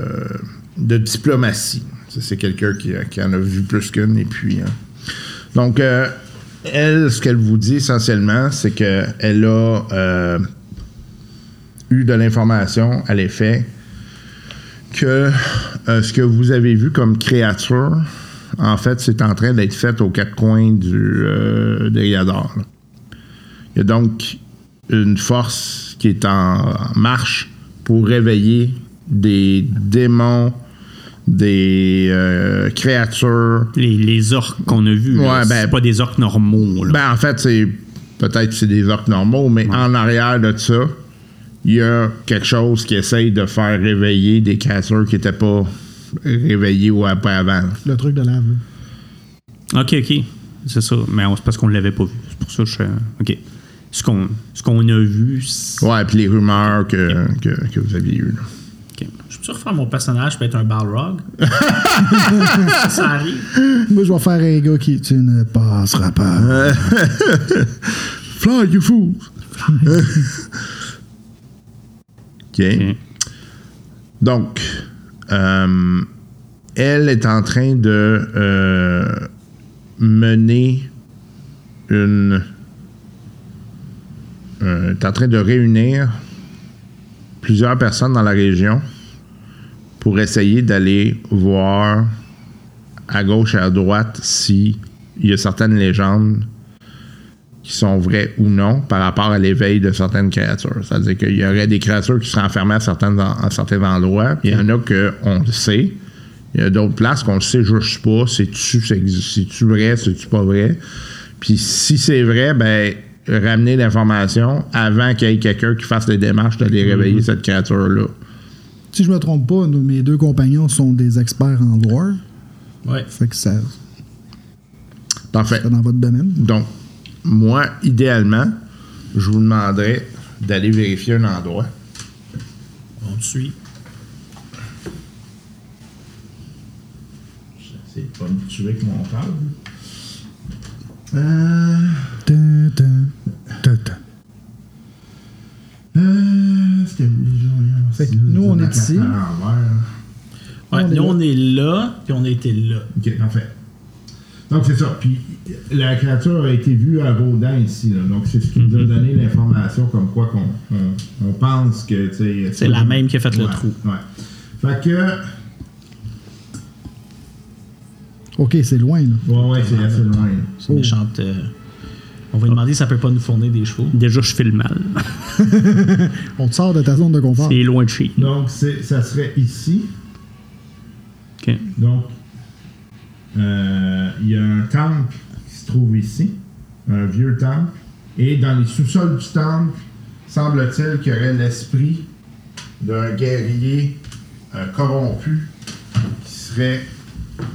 de diplomatie. C'est quelqu'un qui, qui en a vu plus qu'une. Et puis, hein. Donc, euh, elle, ce qu'elle vous dit essentiellement, c'est qu'elle a euh, eu de l'information à l'effet que euh, ce que vous avez vu comme créature, en fait, c'est en train d'être fait aux quatre coins du là. Il y a donc une force qui est en marche pour réveiller des démons, des euh, créatures.
Les, les orques qu'on a vus,
Ouais, ben-
c'est pas des orques normaux. Là.
Ben, en fait, c'est peut-être que c'est des orques normaux, mais en arrière de ça, il y a quelque chose qui essaye de faire réveiller des créatures qui n'étaient pas réveillées ou après avant.
Le truc de lave.
OK, OK. C'est ça. Mais c'est parce qu'on l'avait pas vu. C'est pour ça que je suis... OK. Ce qu'on, ce qu'on a vu, c'est...
Ouais, puis les rumeurs que, que, que vous aviez eues. là.
Je peux-tu refaire mon personnage pour être un Balrog? ça arrive.
Moi, je vais faire un gars qui. Tu ne passeras pas.
Fly, you fools! OK.
OK.
Donc, euh, elle est en train de euh, mener une. euh, est en train de réunir plusieurs personnes dans la région pour essayer d'aller voir à gauche et à droite si il y a certaines légendes qui sont vraies ou non par rapport à l'éveil de certaines créatures. C'est-à-dire qu'il y aurait des créatures qui seraient enfermées à certains, à certains endroits. Il y en a qu'on le sait. Il y a d'autres places qu'on le sait juste pas. C'est-tu c'est-tu vrai, c'est-tu pas vrai? Puis si c'est vrai, ben ramener l'information avant qu'il y ait quelqu'un qui fasse les démarches d'aller réveiller cette créature-là.
Si je me trompe pas, nous, mes deux compagnons sont des experts en lore.
Ouais.
Fait que ça
Parfait.
c'est dans votre domaine.
Donc, moi, idéalement, je vous demanderais d'aller vérifier un endroit.
On te suit.
J'essaie de pas me tuer avec mon câble. Euh,
Ta, ta, ta, ta.
euh, c'était déjà?
Fait nous, on est ici.
Ouais, nous,
là.
on est là, puis on a été là.
Ok, parfait. Donc, c'est ça. Puis, la créature a été vue à Gaudin ici. là. Donc, c'est ce qui nous a donné l'information comme quoi qu'on on, on pense que, tu sais...
C'est la même qui a fait le trou.
Ouais. Fait que...
Ok, c'est loin, là.
Ouais, ouais, c'est assez loin.
C'est une méchante. euh, On va lui demander si ça peut pas nous fournir des chevaux.
Déjà, je file mal.
On te sort de ta zone de confort.
C'est loin de chez nous.
Donc, c'est- ça serait ici.
OK.
Donc, euh, il y a un temple qui se trouve ici, un vieux temple. Et dans les sous-sols du temple, semble-t-il qu'il y aurait l'esprit d'un guerrier euh, corrompu qui serait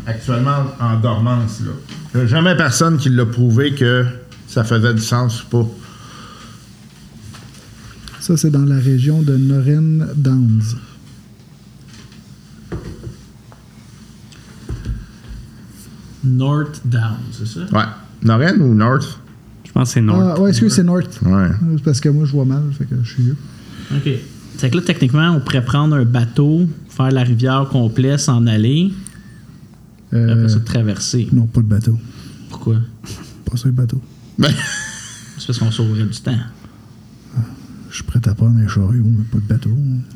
actuellement en dormance. Là. Il n'y a jamais personne qui l'a prouvé que ça faisait du sens ou pas?
Ça, c'est dans la région de Noren Downs.
North Down, c'est ça?
Ouais. Norren ou North?
Je pense que c'est North.
Ah, ouais, est-ce que c'est North?
Ouais.
Parce que moi, je vois mal, fait que je suis vieux.
OK. C'est que là, techniquement, on pourrait prendre un bateau, faire la rivière complète, s'en aller,
Euh,
après ça, traverser.
non, pas de bateau.
Pourquoi?
Pas sur le bateau.
Ben,
C'est parce qu'on sauverait du temps.
Je suis prêt à prendre un chariot, mais pas de bateau.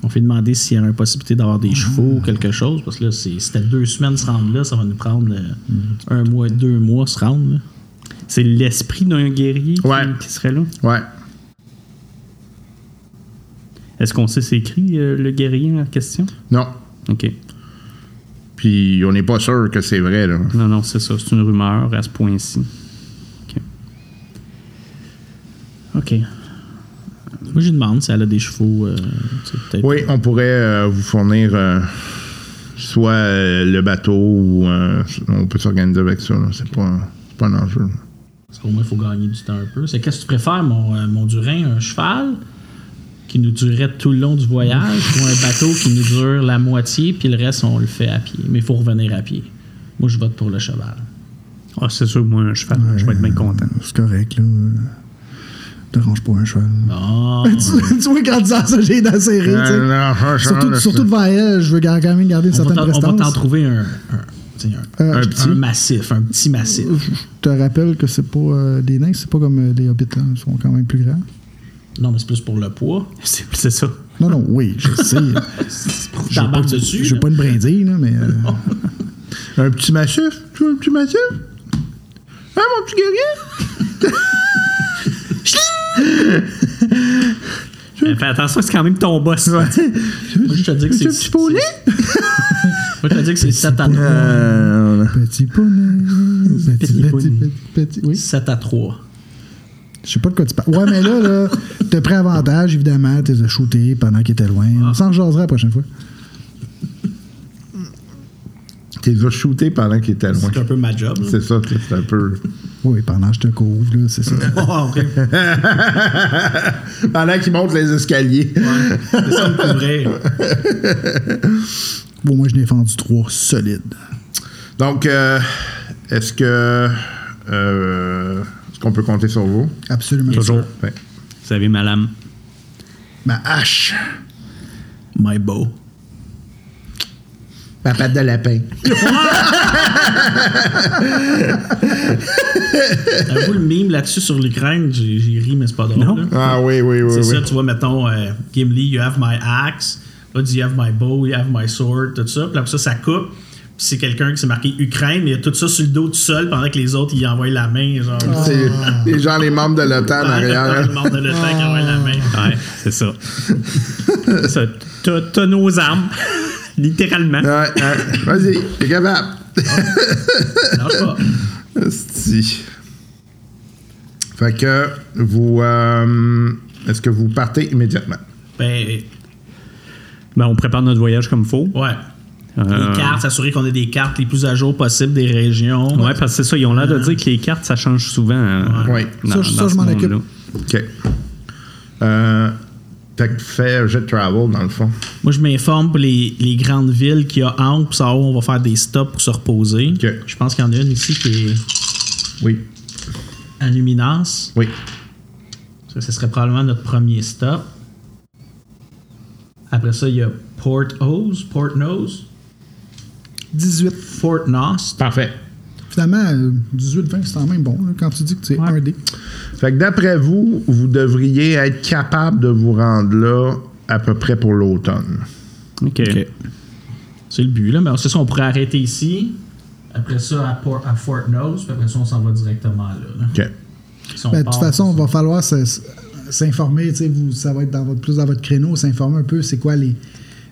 On fait demander s'il y a une possibilité d'avoir des chevaux ou quelque chose, parce que là, c'est- c'était deux semaines se rendre là, ça va nous prendre euh, un mois, deux mois se rendre. là.
C'est l'esprit d'un guerrier qui serait là.
ouais.
Est-ce qu'on sait c'est écrit, euh, le guerrier en question?
Non.
OK.
Puis on n'est pas sûr que c'est vrai, là.
Non, non, c'est ça. C'est une rumeur à ce point-ci. OK. OK.
Moi, je lui demande si elle a des chevaux. euh, tu sais, peut-être.
Oui, on pourrait euh, vous fournir euh, soit euh, le bateau ou euh, on peut s'organiser avec ça. là. C'est pas, c'est pas un enjeu.
Parce qu'au moins, il faut gagner du temps un peu. C'est qu'est-ce que tu préfères, mon, euh, mon Durin, un cheval qui nous durerait tout le long du voyage ou un bateau qui nous dure la moitié, puis le reste, on le fait à pied? Mais il faut revenir à pied. Moi, je vote pour le cheval.
Ah, c'est sûr, moi, un cheval, je vais être bien content.
C'est correct, là. Dérange pas un cheval.
Oh,
tu, tu vois, quand disant ça, j'ai tu sais.
non,
Surtout, surtout devant elle, je veux quand même garder une
on,
certaine
t'en, on va t'en
prestance.
trouver un, un, un-
Euh,
Un petit.
massif, un petit massif.
Je te rappelle que c'est pas euh, des nains, c'est pas comme euh, les hobbits, là. Ils sont quand même plus grands.
Non, mais c'est plus pour le poids.
C'est ça.
Non, non, oui, je sais.
Tu t'embarques dessus.
J'ai pas une brindille, là, mais. euh,
Un petit massif? Tu veux un petit massif? Hein, mon petit guerrier?
Euh, Fais attention, c'est quand même ton boss.
Moi, je te dis que c'est.
un petit poney?
Moi, je te dis que c'est 7 à 3.
Euh,
Petit poney. Petit,
Petit
petit,
poney.
petit, petit, Oui.
7 à 3.
Je sais pas de quoi tu parles. Ouais, mais là, là, t'as pris avantage, évidemment. T'es shooté pendant qu'il était loin. On s'en jasera la prochaine fois.
T'es déjà shooté pendant qu'il était loin.
C'est un peu ma job.
C'est ça, c'est un peu.
Oui, pendant que je te couvre, là, c'est ça.
Oh,
pendant qu'il monte les escaliers.
C'est ça me couvrait.
bon, moi, je n'ai fendu trois solides.
Donc, euh, est-ce que. euh, est-ce qu'on peut compter sur vous?
Absolument.
Toujours.
Ouais.
Vous avez ma lame.
Ma hache.
My bow.
La patte de lapin.
Avoue, le meme là-dessus sur l'Ukraine, j'ai j'ai ri, mais c'est pas drôle.
Non.
là.
Ah oui, oui, oui.
C'est
oui.
ça, tu vois, mettons, euh, Gimli, you have my axe. Là, tu dis, you have my bow, you have my sword, tout ça. Puis après ça, ça coupe. Puis c'est quelqu'un qui s'est marqué Ukraine, mais il y a tout ça sur le dos tout seul pendant que les autres, ils envoient la main. Genre,
C'est les gens, les membres de l'OTAN en arrière.
le monde de l'OTAN qui envoie la main.
Ouais, c'est ça. C'est ça. T'as t'as nos armes. Littéralement.
Ouais, ouais. Vas-y, t'es capable.
Lâche pas.
Asti. Fait que vous. euh, Est-ce que vous partez immédiatement?
Ben,
Ben, on prépare notre voyage comme faut.
ouais.
Euh,
Les cartes, s'assurer qu'on ait des cartes les plus à jour possibles des régions.
Ouais, parce que c'est ça. Ils ont l'air de dire que les cartes, ça change souvent. euh,
Ouais.
dans-
Ça, ça, je m'en occupe.
OK. Euh, Fait que fais un jet de travel, dans le fond.
Moi, je m'informe pour les, les grandes villes qu'il y a entre pour savoir où on va faire des stops pour se reposer. Je pense qu'il y en a une ici qui est
Oui.
à Luminance.
Oui.
Ça, ce serait probablement notre premier stop. Après ça, il y a Port Nose, Port Nose,
18.
Fort Nost.
Parfait.
Finalement, euh, 18-20, c'est quand même bon là, quand tu dis que c'est
Ouais.
un dé.
Fait que d'après vous, vous devriez être capable de vous rendre là à peu près pour l'automne.
OK.
C'est le but, là. Mais c'est ça, on pourrait arrêter ici. Après ça, à, Port, à Fort Nose. Puis après ça, on s'en va directement là. là.
OK.
Si
Ben, de toute façon, il va falloir s'informer, tu sais, vous- ça va être dans votre, plus dans votre créneau, s'informer un peu c'est quoi les,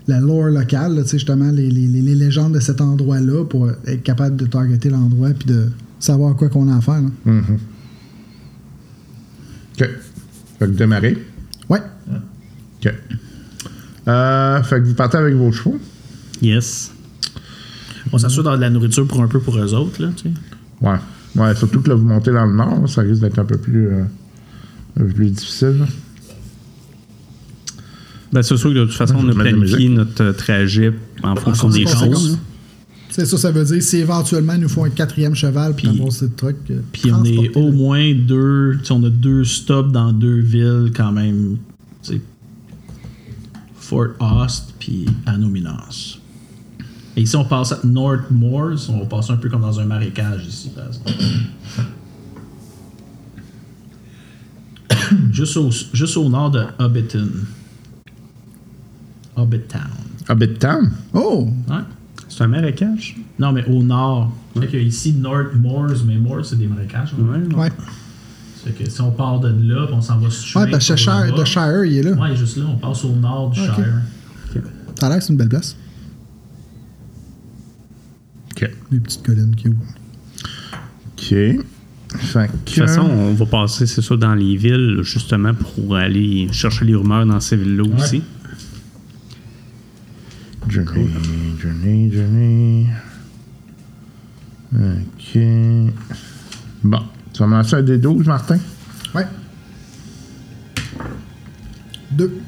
la lore locale, là, tu sais, justement, les, les- les- légendes de cet endroit-là pour être capable de targeter l'endroit puis de savoir quoi qu'on a à faire. là.
Mhm. OK. Fait que démarrer.
Ouais.
OK. Euh, fait que vous partez avec vos chevaux?
Yes.
On s'assure d'avoir de la nourriture pour un peu pour eux autres, là, tu sais.
Ouais. Ouais, surtout que là, vous montez dans le nord, ça risque d'être un peu plus, euh, un peu plus difficile. là.
Ben, c'est sûr que de toute façon, on a planifié notre euh, trajet en fonction des choses.
C'est ça, ça veut dire si éventuellement il nous faut un quatrième cheval puis
Puis-
avoir ce truc. euh,
Puis on est au moins deux. tu sais, On a deux stops dans deux villes quand même. tu sais. Fort Ost puis Anominas. Et ici, on passe à North Moors. On va passer un peu comme dans un marécage ici, juste, au, juste au nord de Hobbiton. Hobbittown.
Hobbit Town?
Oh!
Ouais.
C'est un marécage?
Non, mais au nord. Fait que ici, North Moors, mais Moors, c'est des marécages. hein.
Ouais.
Ouais.
Fait que si on part de là, puis on s'en va straight
Ouais, parce que Shire, de Shire, il est là.
Ouais, juste là, on passe au nord du
Ok.
Shire.
Ça a l'air que c'est une belle place.
OK.
Les petites collines qui ouvrent.
OK. Fait que...
De toute façon, on va passer, c'est ça, dans les villes, justement, pour aller chercher les rumeurs dans ces villes-là aussi.
Journey, journey, journey. OK. Bon. Tu vas me lancer un des 12, Martin?
Ouais. Deux.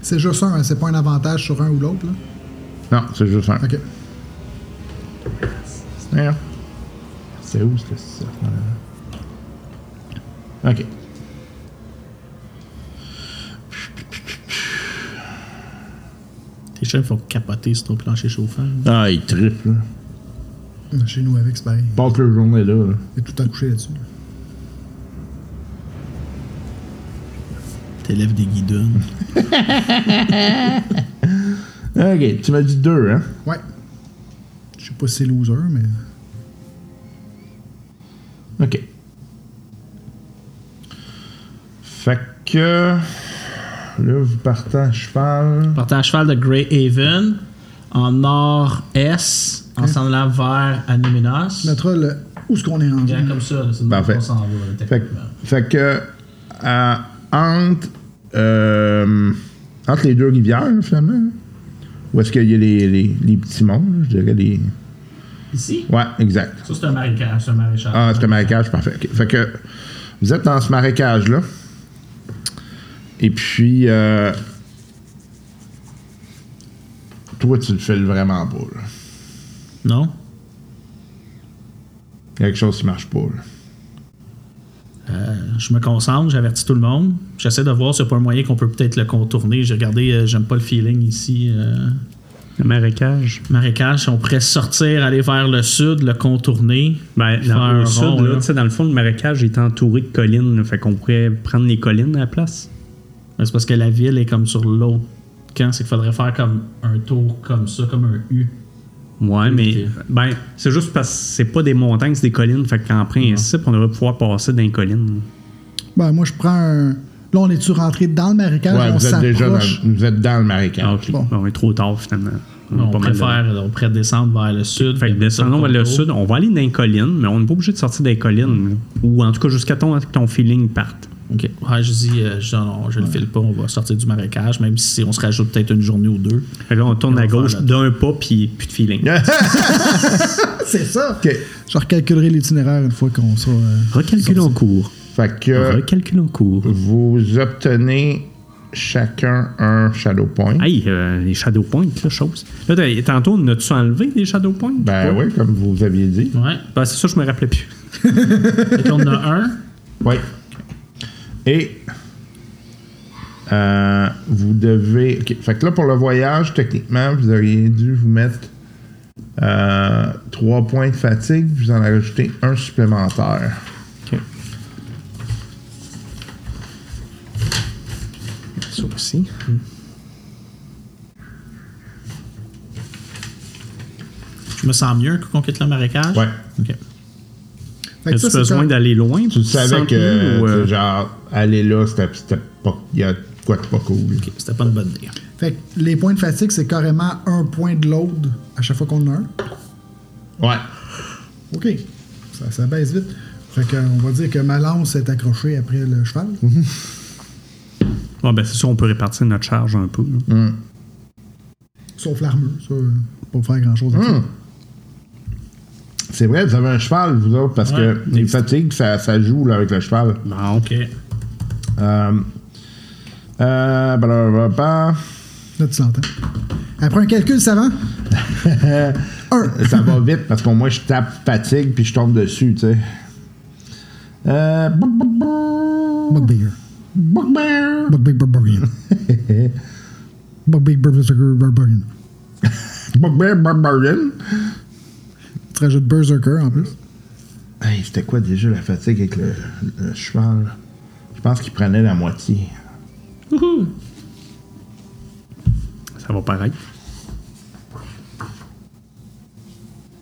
C'est juste un, hein, c'est pas un avantage sur un ou l'autre. là?
Non, c'est juste un.
OK.
D'ailleurs. C'est où, c'est ça? OK.
Tes chefs font capoter sur ton plancher chauffant.
Ah, il tripe, là.
Chez nous, avec, c'est pareil.
Passe la journée là. là.
Il est tout accouché là-dessus.
T'élèves des guidons.
OK, tu m'as dit deux, hein?
Ouais. Je sais pas si c'est loser, mais.
OK. Fait que. Là, vous partez à cheval.
Partant à cheval de Grey Haven, en nord-est, en s'en allant vers Anuminas.
Tu mettras le. Où est-ce qu'on est rendu?
Bien comme ça, c'est
Parfait.
même qu'on s'en va, là,
Fait, fait que. entre. euh, entre les deux rivières, finalement. Où est-ce qu'il y a les, les, les petits monts, je dirais les.
Ici,
Ouais, exact.
ça c'est un marécage, c'est un maréchal.
Ah, c'est un marécage, parfait. Fait que vous êtes dans ce marécage-là. Et puis, euh, toi, tu le fais vraiment pas. là.
Non?
Quelque chose qui marche pas. là.
Euh, je me concentre, j'avertis tout le monde. J'essaie de voir s'il n'y a pas un moyen qu'on peut peut-être le contourner. J'ai regardé, euh, j'aime pas le feeling ici.
Le marécage.
marécage, on pourrait sortir, aller vers le sud, le contourner.
Ben,
Faire
dans
un
le sud,
rond,
là,
là.
tu sais, dans le fond, le marécage est entouré de collines. là, fait qu'on pourrait prendre les collines à la place.
Mais C'est parce que la ville est comme sur l'autre camp. C'est qu'il faudrait faire comme un tour comme ça, comme un U.
Ouais, mais ben, c'est juste parce que c'est pas des montagnes, c'est des collines. Fait qu'en principe, on devrait pouvoir passer dans les collines.
Ben, moi, je prends un. Là, on est-tu rentré dans le marécage?
Ouais,
on
vous êtes déjà dans,
s'approche.
vous êtes dans le marécage.
Ah.
Bon.
On est trop tard finalement. On, de-
préfère, on pourrait descendre vers le sud.
Fait que descendons vers le sud. On va aller dans les collines, mais on n'est pas obligé de sortir des collines. Ou en tout cas jusqu'à ton, que ton feeling parte.
Ok. Ouais, je dis, euh, je, non, je le file pas, on va sortir du marécage, même si on se rajoute peut-être une journée ou deux.
Fait que là, on tourne
On
à gauche d'un pas, puis plus de feeling.
C'est ça.
OK.
Je recalculerai l'itinéraire une fois qu'on sera. euh,
Recalcule en cours.
Fait que
Recalcule en cours.
vous obtenez chacun un Shadow Point.
Hey, euh, les Shadow Points, la chose. Là, tantôt, on a-tu enlevé les Shadow Points?
Ben oui, comme vous aviez dit.
Ouais.
Ben, c'est ça, je me rappelais plus.
Fait qu'on en a un?
Oui. Et euh, vous devez. ok, Fait que là, pour le voyage, techniquement, vous auriez dû vous mettre euh, trois points de fatigue. Vous en rajoutez un supplémentaire.
OK. Ça aussi.
Je me sens mieux qu'on quitte le marécage?
Ouais.
Ok.
As-tu besoin d'aller loin?
Tu savais que,
ou, euh,
genre, aller là, c'était c'était pas. Il y a quoi de pas cool.
Ok, C'était pas une bonne idée.
Fait que les points de fatigue, c'est carrément un point de load à chaque fois qu'on en a un.
Ouais.
OK. Ça, ça baisse vite. Fait qu'on va dire que ma lance est accrochée après le cheval.
Bon, ben, c'est ça, on peut répartir notre charge un peu. là.
Sauf l'armure. Ça, euh, pas faire grand-chose avec ça.
C'est vrai, vous avez un cheval, vous autres, parce
Ouais.
que les fatigues, ça, ça joue là, avec le cheval.
Bon.
Ok.
Euh, euh, blablabla.
Là, tu l'entends. Après un calcul savant, un.
ça va vite parce qu'au moins je tape fatigue puis je tombe dessus, tu sais. Euh,
Bugbear.
Bugbear.
Bugbear Barbarian. Bugbear Berserker Barbarian.
Bugbear Barbarian.
Tu rajoutes Berserker en plus.
Hey, c'était quoi déjà la fatigue avec le, le cheval? Je pense qu'il prenait la moitié.
Ça va paraître.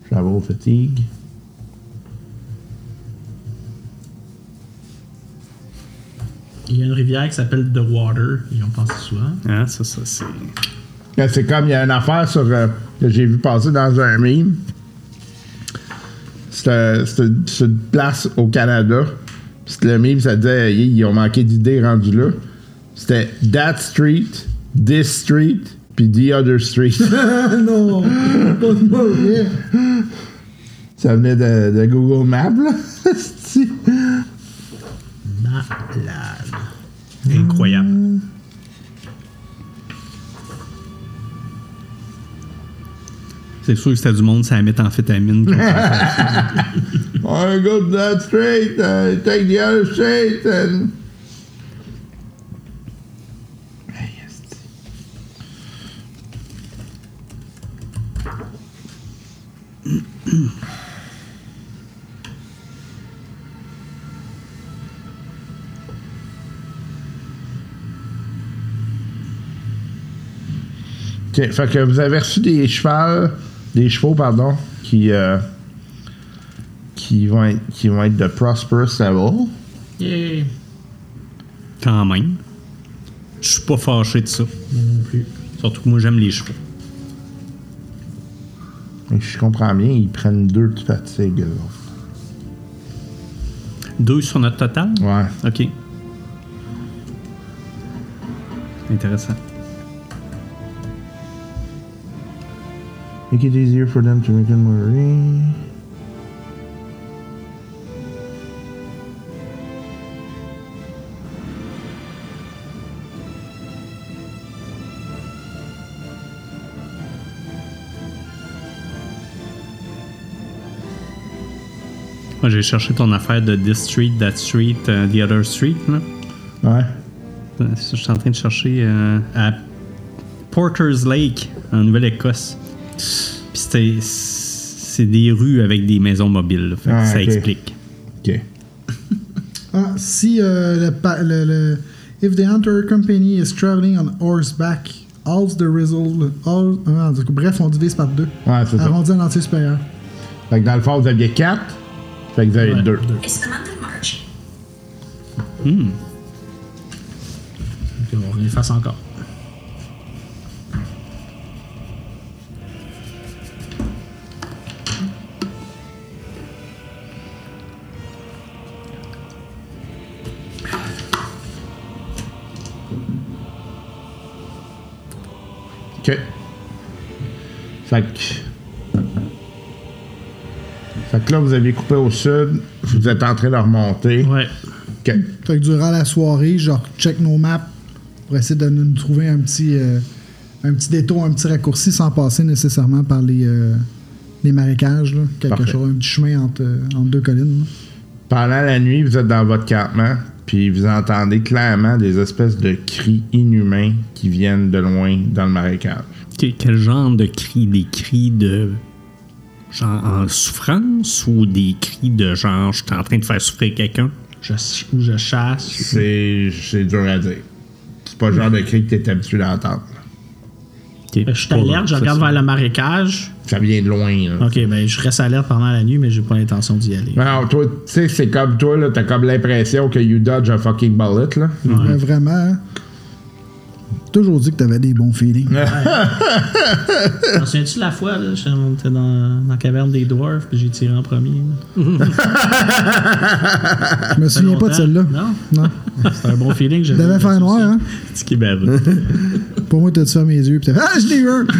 Travel fatigue.
Il y a une rivière qui s'appelle The Water. Ils ont pensé souvent.
Ah, ça, ça, c'est.
C'est comme il y a une affaire sur, euh, que j'ai vu passer dans un meme. C'est une place au Canada. Puis le meme, ça disait Hey, ils ont manqué d'idées rendues là. C'était That Street, This Street, puis The Other Street.
Non! Pas de mauvais.
ça venait de, de Google Maps, là.
Malade.
Incroyable. C'est sûr que c'était du monde, ça ont fait ça.
I go to that street, uh, take the other street, and. Fait que vous avez reçu des chevaux, des chevaux, pardon, qui, euh, qui, vont être, qui vont être de prosperous level.
Yeah.
Quand même. Je suis pas fâché de ça.
Non plus.
Surtout que moi, j'aime les chevaux.
Et je comprends bien, ils prennent deux de fatigue.
Deux sur notre total?
Ouais.
OK. Intéressant.
Make it easier for them to make them worry.
Moi, j'ai cherché ton affaire de This Street, That Street, euh, The Other Street. Là.
Ouais.
Euh, Je suis en train de chercher euh, à Porter's Lake, en Nouvelle-Écosse. Puis c'était. C'est des rues avec des maisons mobiles. là. Fait que
Ah,
ça
ok.
explique.
OK.
Ah, si euh, le, le, le- If the hunter company is traveling on horseback, all the result. All, cas, bref, on divise par deux.
Ouais, c'est ça.
Arrondi en entier supérieur.
Fait que dans le fond, vous aviez 4. Fait que vous avez
Ouais,
2.
It's the month of March.
Puis on efface encore.
Fait que. Fait que là, vous avez coupé au sud. Vous êtes en train de remonter.
Ouais.
OK.
Fait que durant la soirée, genre, check nos maps pour essayer de nous trouver un petit, euh, un petit détour, un petit raccourci sans passer nécessairement par les, euh, les marécages. Là. Quelque
Parfait.
chose, un petit chemin entre, euh, entre deux collines. là.
Pendant la nuit, vous êtes dans votre campement, puis vous entendez clairement des espèces de cris inhumains qui viennent de loin dans le marécage.
Que- Quel genre de cris Des cris de. Genre en souffrance ou des cris de genre je suis en train de faire souffrir quelqu'un?
Je, ou je chasse?
C'est c'est dur à dire. C'est pas le genre de cri que tu es habitué d'entendre.
Ok.
Je suis alerte, je regarde vers le marécage.
Ça vient de loin. là.
Ok, ben je reste alerte pendant la nuit, mais j'ai pas l'intention d'y aller.
Non, toi, tu sais, c'est comme toi, là, t'as comme l'impression que you dodge a fucking bullet, là.
Mais vraiment, hein, toujours dit que t'avais des bons feelings.
T'en souviens-tu de la fois, là, j'étais monté dans, dans la caverne des dwarfs, puis j'ai tiré en premier.
Je me souviens pas de celle-là.
Non,
Non?
c'était un bon feeling.
Il devait faire noir, hein?
Petit qui.
Pour moi, t'as dû fermer les yeux. Puis t'as fait Ah, je l'ai eu un!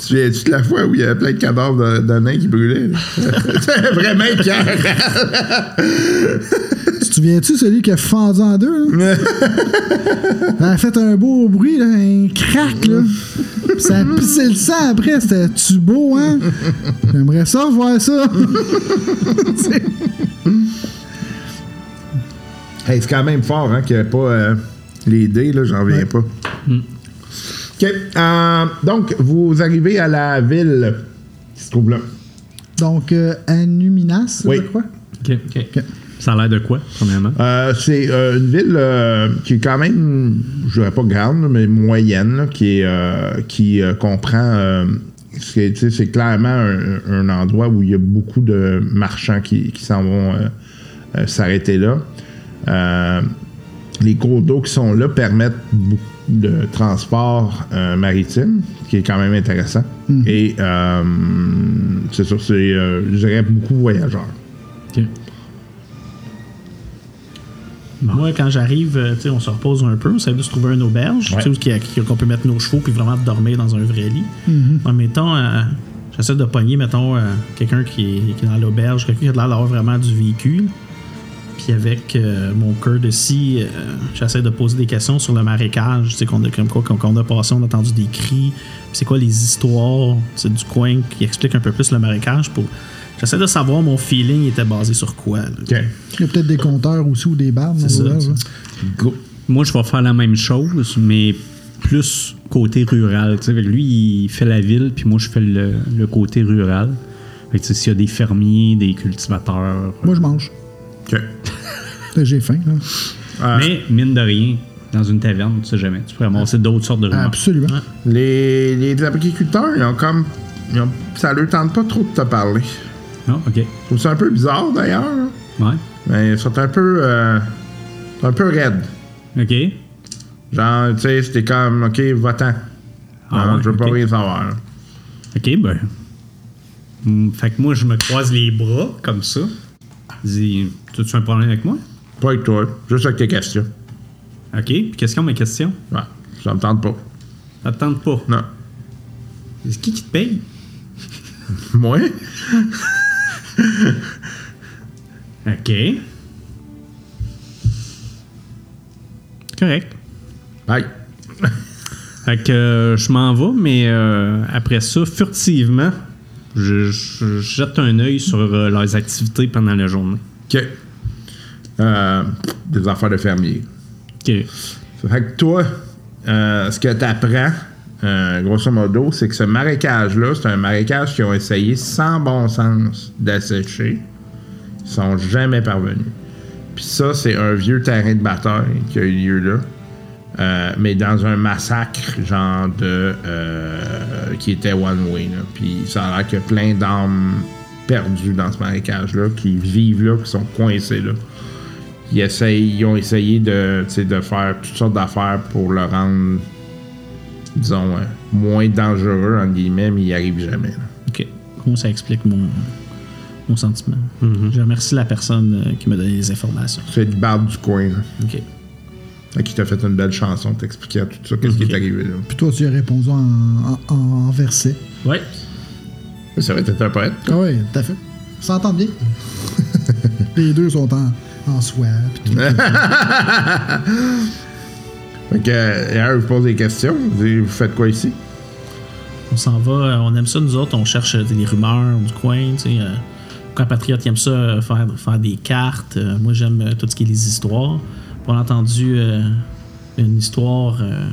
Tu souviens-tu de la fois où il y avait plein de cadavres de, de nains qui brûlaient? là? C'est vraiment.
Tu te souviens-tu celui qui a fendu en deux, là? Ça a fait un beau bruit, là, un crack, là. Ça a pissé le sang après. C'était-tu beau, hein? J'aimerais ça voir ça. C'est-
Hey, c'est quand même fort, hein, qu'il n'y ait pas euh, les dés, là, j'en reviens pas. OK. euh, donc, vous arrivez à la ville qui se trouve là.
Donc, euh, Anuminas,
Oui.
je crois.
Ok. Ça a l'air de quoi, premièrement?
Euh, c'est euh, une ville euh, qui est quand même, je dirais pas grande, mais moyenne, là, qui, est, qui comprend. c'est, clairement un, un endroit où il y a beaucoup de marchands qui, qui s'en vont s'arrêter là. Les cours d'eau qui sont là permettent beaucoup de transport euh, maritime, qui est quand même intéressant. Et euh, c'est sûr, c'est, euh, je dirais, beaucoup de voyageurs.
Moi, quand j'arrive, euh, on se repose un peu, on essaie de se trouver une auberge,
Ouais.
où qu'on peut mettre nos chevaux puis vraiment dormir dans un vrai lit. En mettons, euh, j'essaie de pogner, mettons, euh, quelqu'un qui est, qui est dans l'auberge, quelqu'un qui a l'air d'avoir vraiment du véhicule. Puis avec euh, mon courtesy, euh, j'essaie de poser des questions sur le marécage, tu sais, qu'on a comme quoi, qu'on qu'on a passé, on a entendu des cris. C'est quoi les histoires du coin qui expliquent un peu plus le marécage pour. J'essaie de savoir mon feeling était basé sur quoi.
Il y a peut-être des compteurs aussi ou des barres dans
C'est ça,
l'auberge,
ça.
là.
Go.
Moi, je vais faire la même chose, mais plus côté rural. Lui, il fait la ville, puis moi, je fais le, le côté rural. S'il y a des fermiers, des cultivateurs.
Moi, je mange.
OK.
J'ai faim, là.
Ah.
Mais, mine de rien, dans une taverne, tu sais jamais. Tu peux ramasser d'autres sortes de rumeurs.
Absolument.
Les, les agriculteurs, ils ont comme. ils ont- ça leur tente pas trop de te parler.
Ah, ok.
Je trouve ça un peu bizarre d'ailleurs. là.
Ouais.
Mais ils sont un peu. euh, un peu raides.
Ok.
Genre, tu sais, c'était comme, OK, va-t'en.
Ah ouais,
je veux pas rien savoir. là.
Ok, ben. Hmm, Fait que moi, je me croise les bras, comme ça. Dis, as-tu un problème avec moi?
Pas avec toi, juste avec tes questions.
Ok. Puis, qu'est-ce a, mes questions?
Ouais, ça me tente pas.
Ça te tente pas?
Non.
C'est qui qui te paye?
Moi?
Ok. Correct.
Bye.
Fait que euh, je m'en vais, mais euh, après ça, furtivement, Je, je- je jette un œil sur euh, leurs activités pendant la journée.
OK. Des affaires de fermier.
Ok.
Fait que toi, ce que tu apprends, grosso modo, c'est que ce marécage-là, c'est un marécage qu'ils ont essayé sans bon sens d'assécher. Ils sont jamais parvenus. Puis ça, c'est un vieux terrain de bataille qui a eu lieu là. Euh, mais dans un massacre, genre de. euh, qui était one way. là. Puis ça a l'air qu'il y a plein d'âmes perdues dans ce marécage-là, qui vivent là, qui sont coincés là. Ils, essayent, ils ont essayé de faire toutes sortes d'affaires pour le rendre, disons, euh, moins dangereux, entre guillemets, mais il n'y arrive jamais. là.
Ok. Comment ça explique mon, mon sentiment? Je remercie la personne euh, qui m'a donné les informations.
C'est le barbe du coin, là,
Ok.
Fait qui t'a fait une belle chanson t'expliquant tout ça, qu'est-ce qui est arrivé là?
Puis toi, tu as répondu en, en, en verset.
Ouais.
Ça va être un poète.
Ah oui, tout à fait. Ça s'entend bien. Les deux sont en, en soie.
Fait que, euh, hier, vous pose des questions. Vous faites quoi ici?
On s'en va, euh, on aime ça, nous autres, on cherche euh, des rumeurs du coin, tu sais. euh, Quand Patriote aime ça, euh, faire, faire des cartes. Euh, moi, j'aime euh, tout ce qui est les histoires. On a entendu euh, une histoire euh,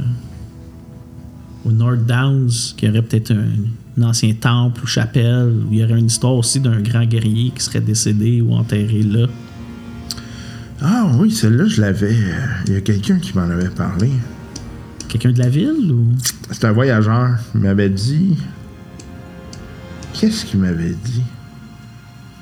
au North Downs, qui aurait peut-être un, un ancien temple ou chapelle, où il y aurait une histoire aussi d'un grand guerrier qui serait décédé ou enterré là.
Ah oui, celle-là, je l'avais. euh, Il y a quelqu'un qui m'en avait parlé.
Quelqu'un de la ville ou?
C'est un voyageur. Il m'avait dit. Qu'est-ce qu'il m'avait dit?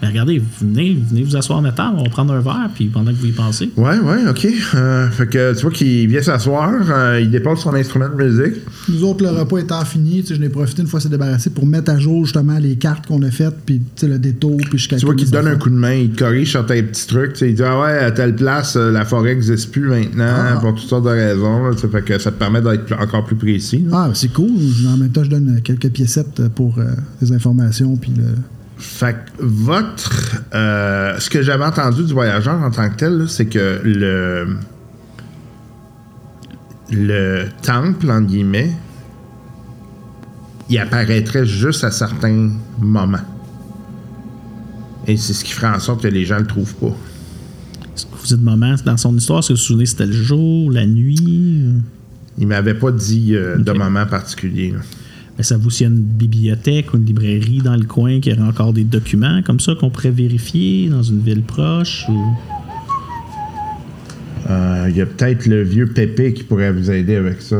Ben, regardez, venez, venez vous asseoir à notre table, on va prendre un verre, puis pendant que vous y pensez.
Ouais, ouais, ok. Euh, fait que tu vois qu'il vient s'asseoir, euh, il dépose son instrument de musique.
Nous autres, le repas étant fini, tu sais, je n'ai profité une fois c'est débarrassé pour mettre à jour justement les cartes qu'on a faites, puis tu sais, le détour, puis je
Tu vois qu'il te donne un coup de main, il te corrige sur tes petits trucs. tu sais, Il dit Ah ouais, à telle place, euh, la forêt n'existe plus maintenant
Ah.
pour toutes sortes de raisons. là, tu sais, fait que ça te permet d'être encore plus précis. là.
Ah, c'est cool. En même temps, je donne quelques piécettes pour euh, les informations, puis le...
Fait que votre. euh, ce que j'avais entendu du voyageur en tant que tel, c'est que le. Le temple, entre guillemets, il apparaîtrait juste à certains moments. Et c'est ce qui ferait en sorte que les gens le trouvent pas.
Est-ce que vous dites moment dans son histoire, est-ce que vous vous souvenez c'était le jour, la nuit?
Il m'avait pas dit euh, de moment particulier. là.
Ben, ça vous s'il y a une bibliothèque ou une librairie dans le coin qui aurait encore des documents comme ça qu'on pourrait vérifier dans une ville proche ou...
Euh, Il y a peut-être le vieux Pépé qui pourrait vous aider avec ça.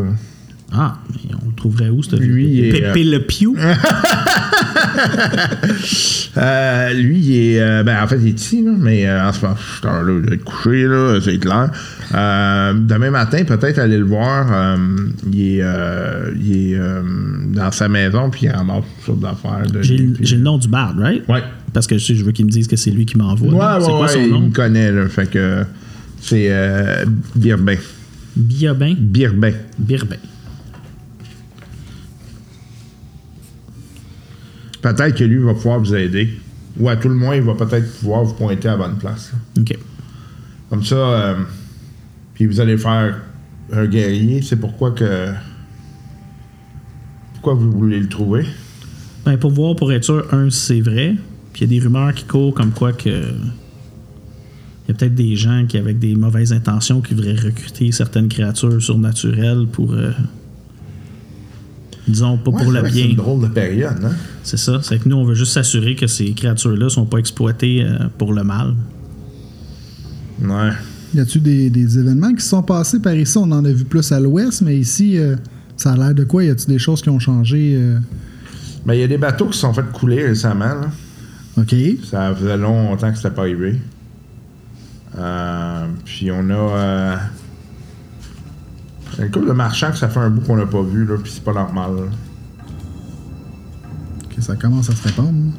Ah, mais on le trouverait où, ce
est,
Pépé le Pew?
Euh, lui, il est. euh, ben, en fait, il est ici, là, mais euh, en ce moment, heure-là, il doit être couché, là, c'est clair. Demain matin, peut-être aller le voir. il est, il est dans sa maison, puis il ramasse toutes sortes d'affaires.
J'ai le, nom du bard, right?
Ouais.
Parce que je, sais, je veux qu'il me dise que c'est lui qui m'envoie.
Ouais,
c'est quoi
ouais,
son
il
nom?
me connaît, là. Fait que c'est Birbin.
Biabin?
Birbin.
Birbin.
Peut-être que lui va pouvoir vous aider. Ou à tout le moins, il va peut-être pouvoir vous pointer à la bonne place. là.
OK.
Comme ça, euh, puis vous allez faire un guerrier. C'est pourquoi que. Pourquoi vous voulez le trouver?
Ben, pour voir, pour être sûr, un, si c'est vrai. Puis il y a des rumeurs qui courent comme quoi que. Il y a peut-être des gens qui, avec des mauvaises intentions, qui voudraient recruter certaines créatures surnaturelles pour. euh, disons, pas
Ouais,
pour le
que C'est
bien.
une drôle de période, hein?
C'est ça. C'est que nous, on veut juste s'assurer que ces créatures-là sont pas exploitées euh, pour le mal.
Ouais.
Y a-tu des, des événements qui se sont passés? Par ici? On en a vu plus à l'ouest, mais ici, euh, ça a l'air de quoi? Y a-tu des choses qui ont changé? euh?
Mais il y a des bateaux qui se sont fait couler récemment. Là.
OK.
Ça faisait longtemps que c'était pas arrivé. Euh, puis on a. Une couple de marchands que ça fait un bout qu'on n'a pas vu, là, puis c'est pas normal. là.
OK, ça commence à se répandre.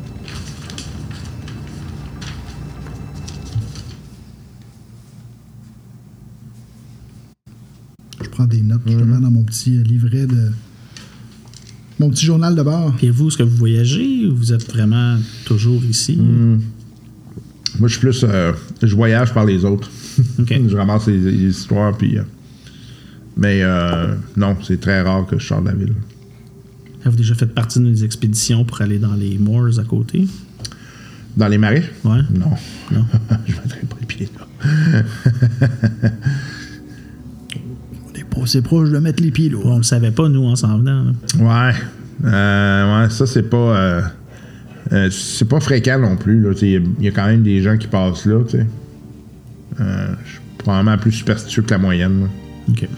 Je prends des notes justement dans mon petit euh, livret de. Mon petit journal de bord.
Puis vous, est-ce que vous voyagez ou vous êtes vraiment toujours ici?
Moi, je suis plus. euh, je voyage par les autres.
OK.
je ramasse les, les histoires, puis. euh, mais euh, non, c'est très rare que je sors de la ville.
Avez-vous déjà fait partie de nos expéditions pour aller dans les moors à côté?
Dans les marais?
Ouais.
Non.
Non.
je ne mettrai pas les pieds là.
On est pas assez proche de mettre les pieds là.
On le savait pas, nous, en s'en venant. là.
Ouais. Euh, ouais, ça, c'est pas. euh, euh, c'est pas fréquent non plus. Il y a quand même des gens qui passent là. je suis probablement plus superstitieux que la moyenne. là.
OK.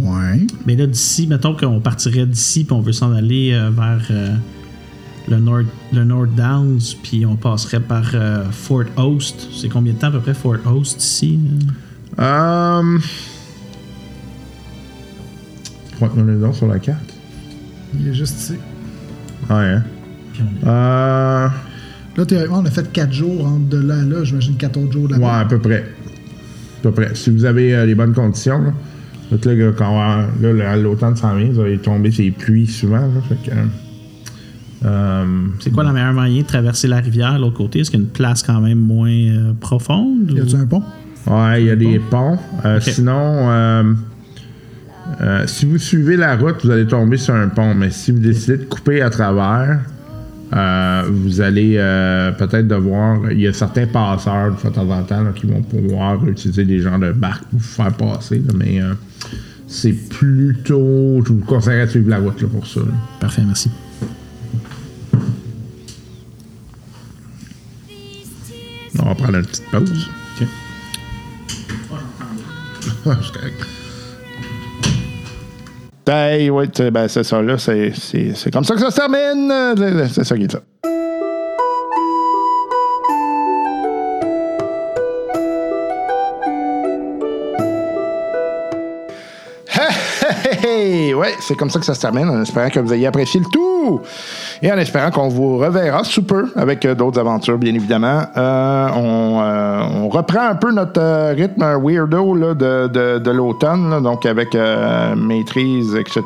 Ouais.
Mais là, d'ici, mettons qu'on partirait d'ici, puis on veut s'en aller euh, vers euh, le, Nord, le North Downs, puis on passerait par euh, Fort Host. C'est combien de temps à peu près Fort Host ici? là?
Euh... Pointe-moi le nom sur la carte.
Il est juste ici.
Ouais, hein.
Puis on-
Euh...
Là, théoriquement, on a fait 4 jours entre de là à là. J'imagine 4 autres jours de
Ouais, à peu près. À peu près. Si vous avez euh, les bonnes conditions, là. Donc là, là, quand on va- là, l'automne s'en vient, vous allez tomber ces pluies souvent. Là, fait que, euh,
C'est quoi le meilleur moyen de traverser la rivière de l'autre côté? Est-ce qu'il y a une place quand même moins euh, profonde?
Y
ou-
a-tu un pont?
Ouais, il y a des ponts. Euh. Sinon, euh, euh, si vous suivez la route, vous allez tomber sur un pont. Mais si vous décidez de couper à travers, euh, vous allez euh, peut-être devoir. Il y a certains passeurs de temps en temps là, qui vont pouvoir utiliser des genres de barques pour vous faire passer. là, mais euh, c'est plutôt. Je vous conseillerais de suivre la route là, pour ça. là.
Parfait, merci.
On va prendre une petite pause.
OK.
Ouais, c'est correct.
Hey, sais, ben, c'est ça, là. C'est, c'est, c'est comme ça que ça se termine. C'est- C'est ça qui est ça. Ouais, c'est comme ça que ça se termine, en espérant que vous ayez apprécié le tout. Et en espérant qu'on vous reverra sous peu avec euh, d'autres aventures, bien évidemment. Euh, on, euh, on reprend un peu notre rythme weirdo là, de, l'automne, donc avec maîtrise, etc.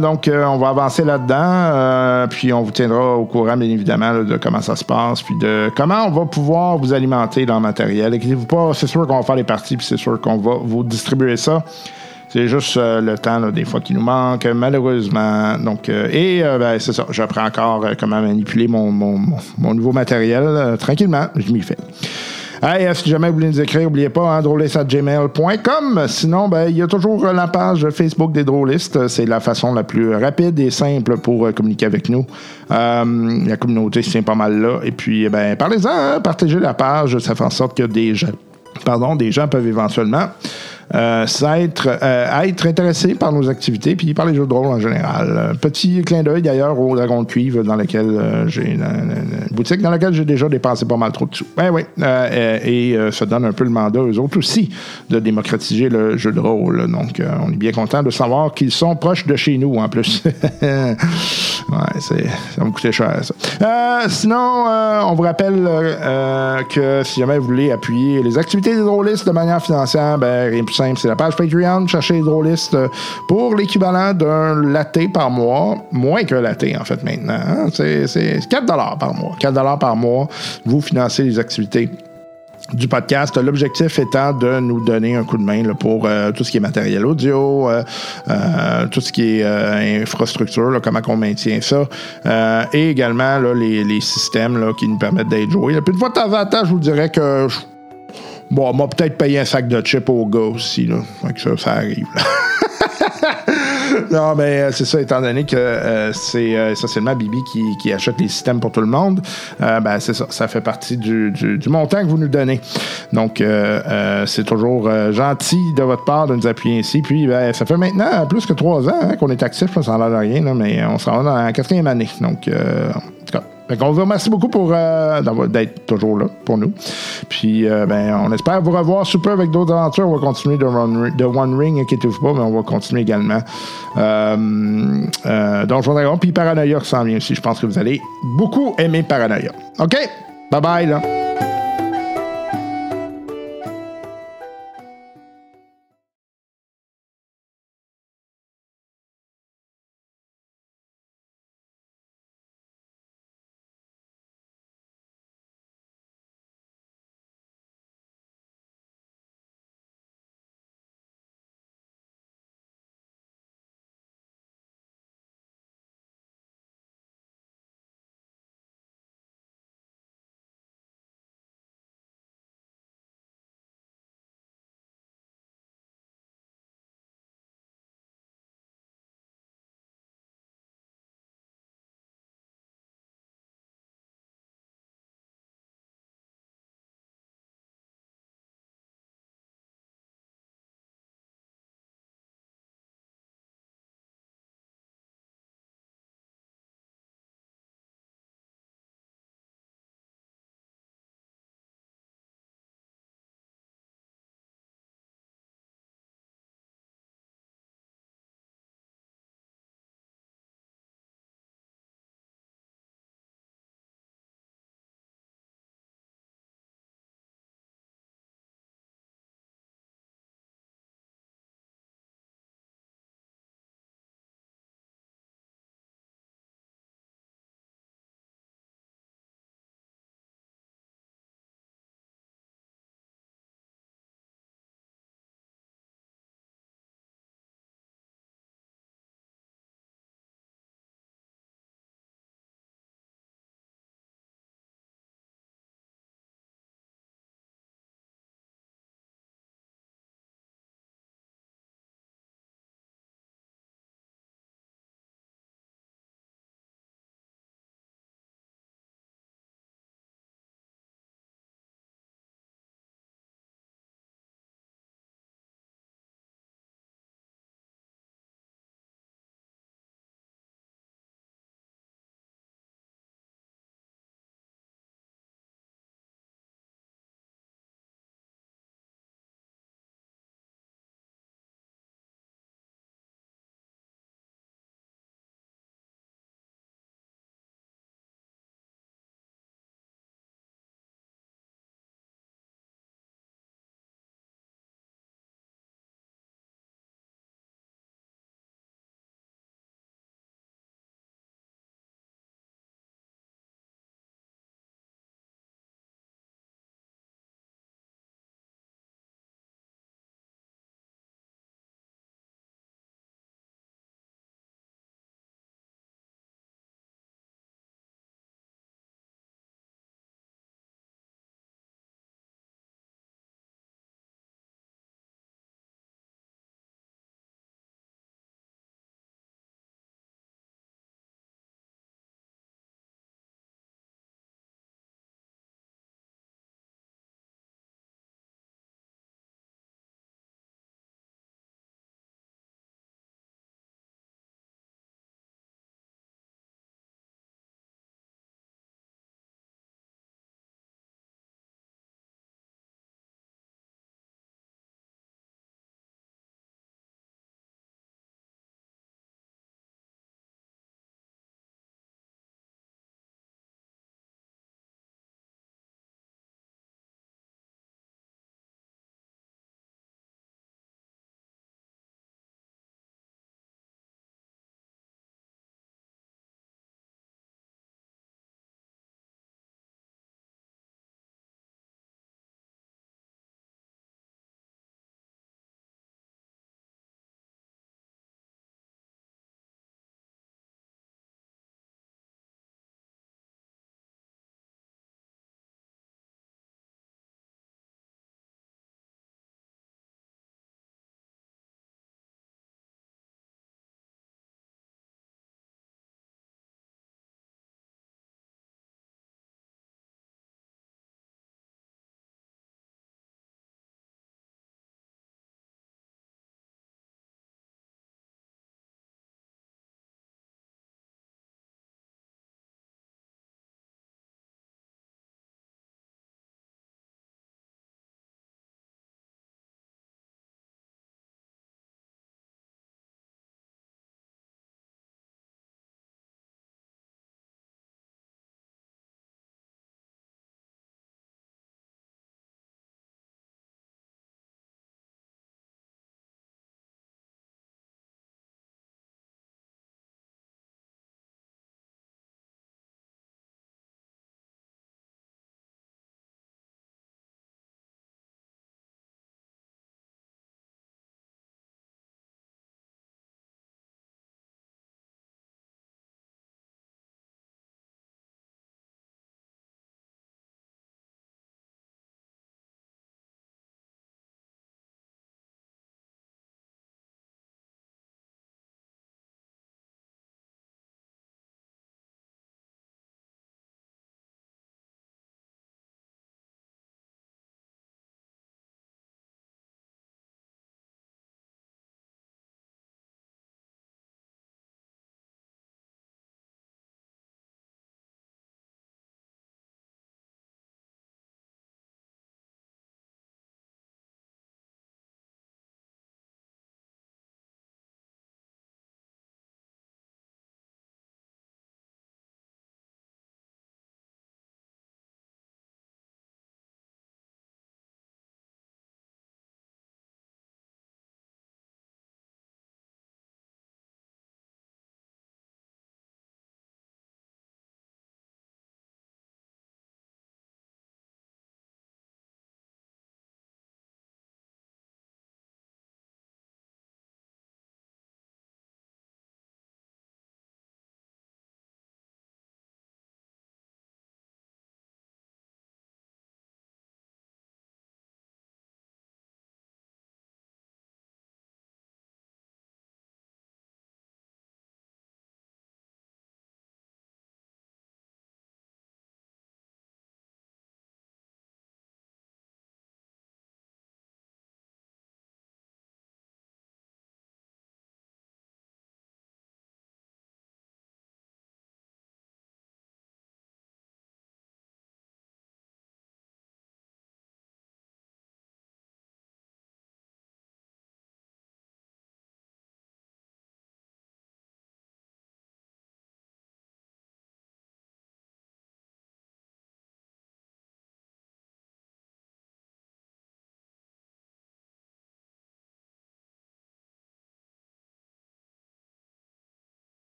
Donc, on va avancer là-dedans, puis on vous tiendra au courant, bien évidemment, de comment ça se passe, puis de comment on va pouvoir vous alimenter dans le matériel. Inquiétez-vous pas, c'est sûr qu'on va faire les parties, puis c'est sûr qu'on va vous distribuer ça. C'est juste euh, le temps, là, des fois, qui nous manque, malheureusement. Donc, euh, et euh, ben, c'est ça, j'apprends encore euh, comment manipuler mon, mon, mon- nouveau matériel. tranquillement, je m'y fais. Hey, si jamais vous voulez nous écrire, n'oubliez pas, hein, drôliste@gmail.com. Sinon, ben, il y a toujours la page Facebook des drôlistes. C'est la façon la plus rapide et simple pour communiquer avec nous. Euh, la communauté tient pas mal là. Et puis, eh ben, parlez-en, hein, partagez la page. Ça fait en sorte que des gens, pardon, des gens peuvent éventuellement euh, s'être, euh, être intéressés par nos activités puis par les jeux de rôle en général. Euh, petit clin d'œil d'ailleurs au Dragon de Cuivre dans lequel euh, j'ai une, boutique dans laquelle j'ai déjà dépensé pas mal trop de sous. Ben et ça donne un peu le mandat aux autres aussi de démocratiser le jeu de rôle. Donc on est bien content de savoir qu'ils sont proches de chez nous en plus. ouais, ça me coûter cher ça. Sinon, on vous rappelle que si jamais vous voulez appuyer les activités des drôlistes de manière financière, ben simple, c'est la page Patreon. Cherchez les drôlistes euh, pour l'équivalent d'un latte par mois, moins qu'un latte en fait maintenant. hein. C'est, c'est 4 par mois. 4 par mois, vous financez les activités du podcast. L'objectif étant de nous donner un coup de main pour euh, tout ce qui est matériel audio, euh, tout ce qui est infrastructure, comment on maintient ça, et également les, systèmes qui nous permettent d'être joués. Puis une fois de temps je vous dirais que bon, on m'a peut-être payé un sac de chips au gars aussi. Là. Fait que ça, ça arrive. non, mais euh, c'est ça, étant donné que euh, c'est euh, essentiellement Bibi qui, achète les systèmes pour tout le monde, ben, c'est ça, ça fait partie du, montant que vous nous donnez. Donc, c'est toujours gentil de votre part de nous appuyer ainsi. Puis, ben, ça fait maintenant plus que trois ans hein, qu'on est actif, ça n'en a l'air rien, là, mais on s'en va dans la quatrième année. Donc, fait qu'on vous remercie beaucoup pour euh, d'être toujours là pour nous. Puis, euh, ben, on espère vous revoir sous peu avec d'autres aventures. On va continuer de, One Ring, inquiétez-vous pas, mais on va continuer également. Euh, euh, Donjon Dragon, puis Paranoia qui s'en vient aussi. Je pense que vous allez beaucoup aimer Paranoia. OK? Bye bye, là.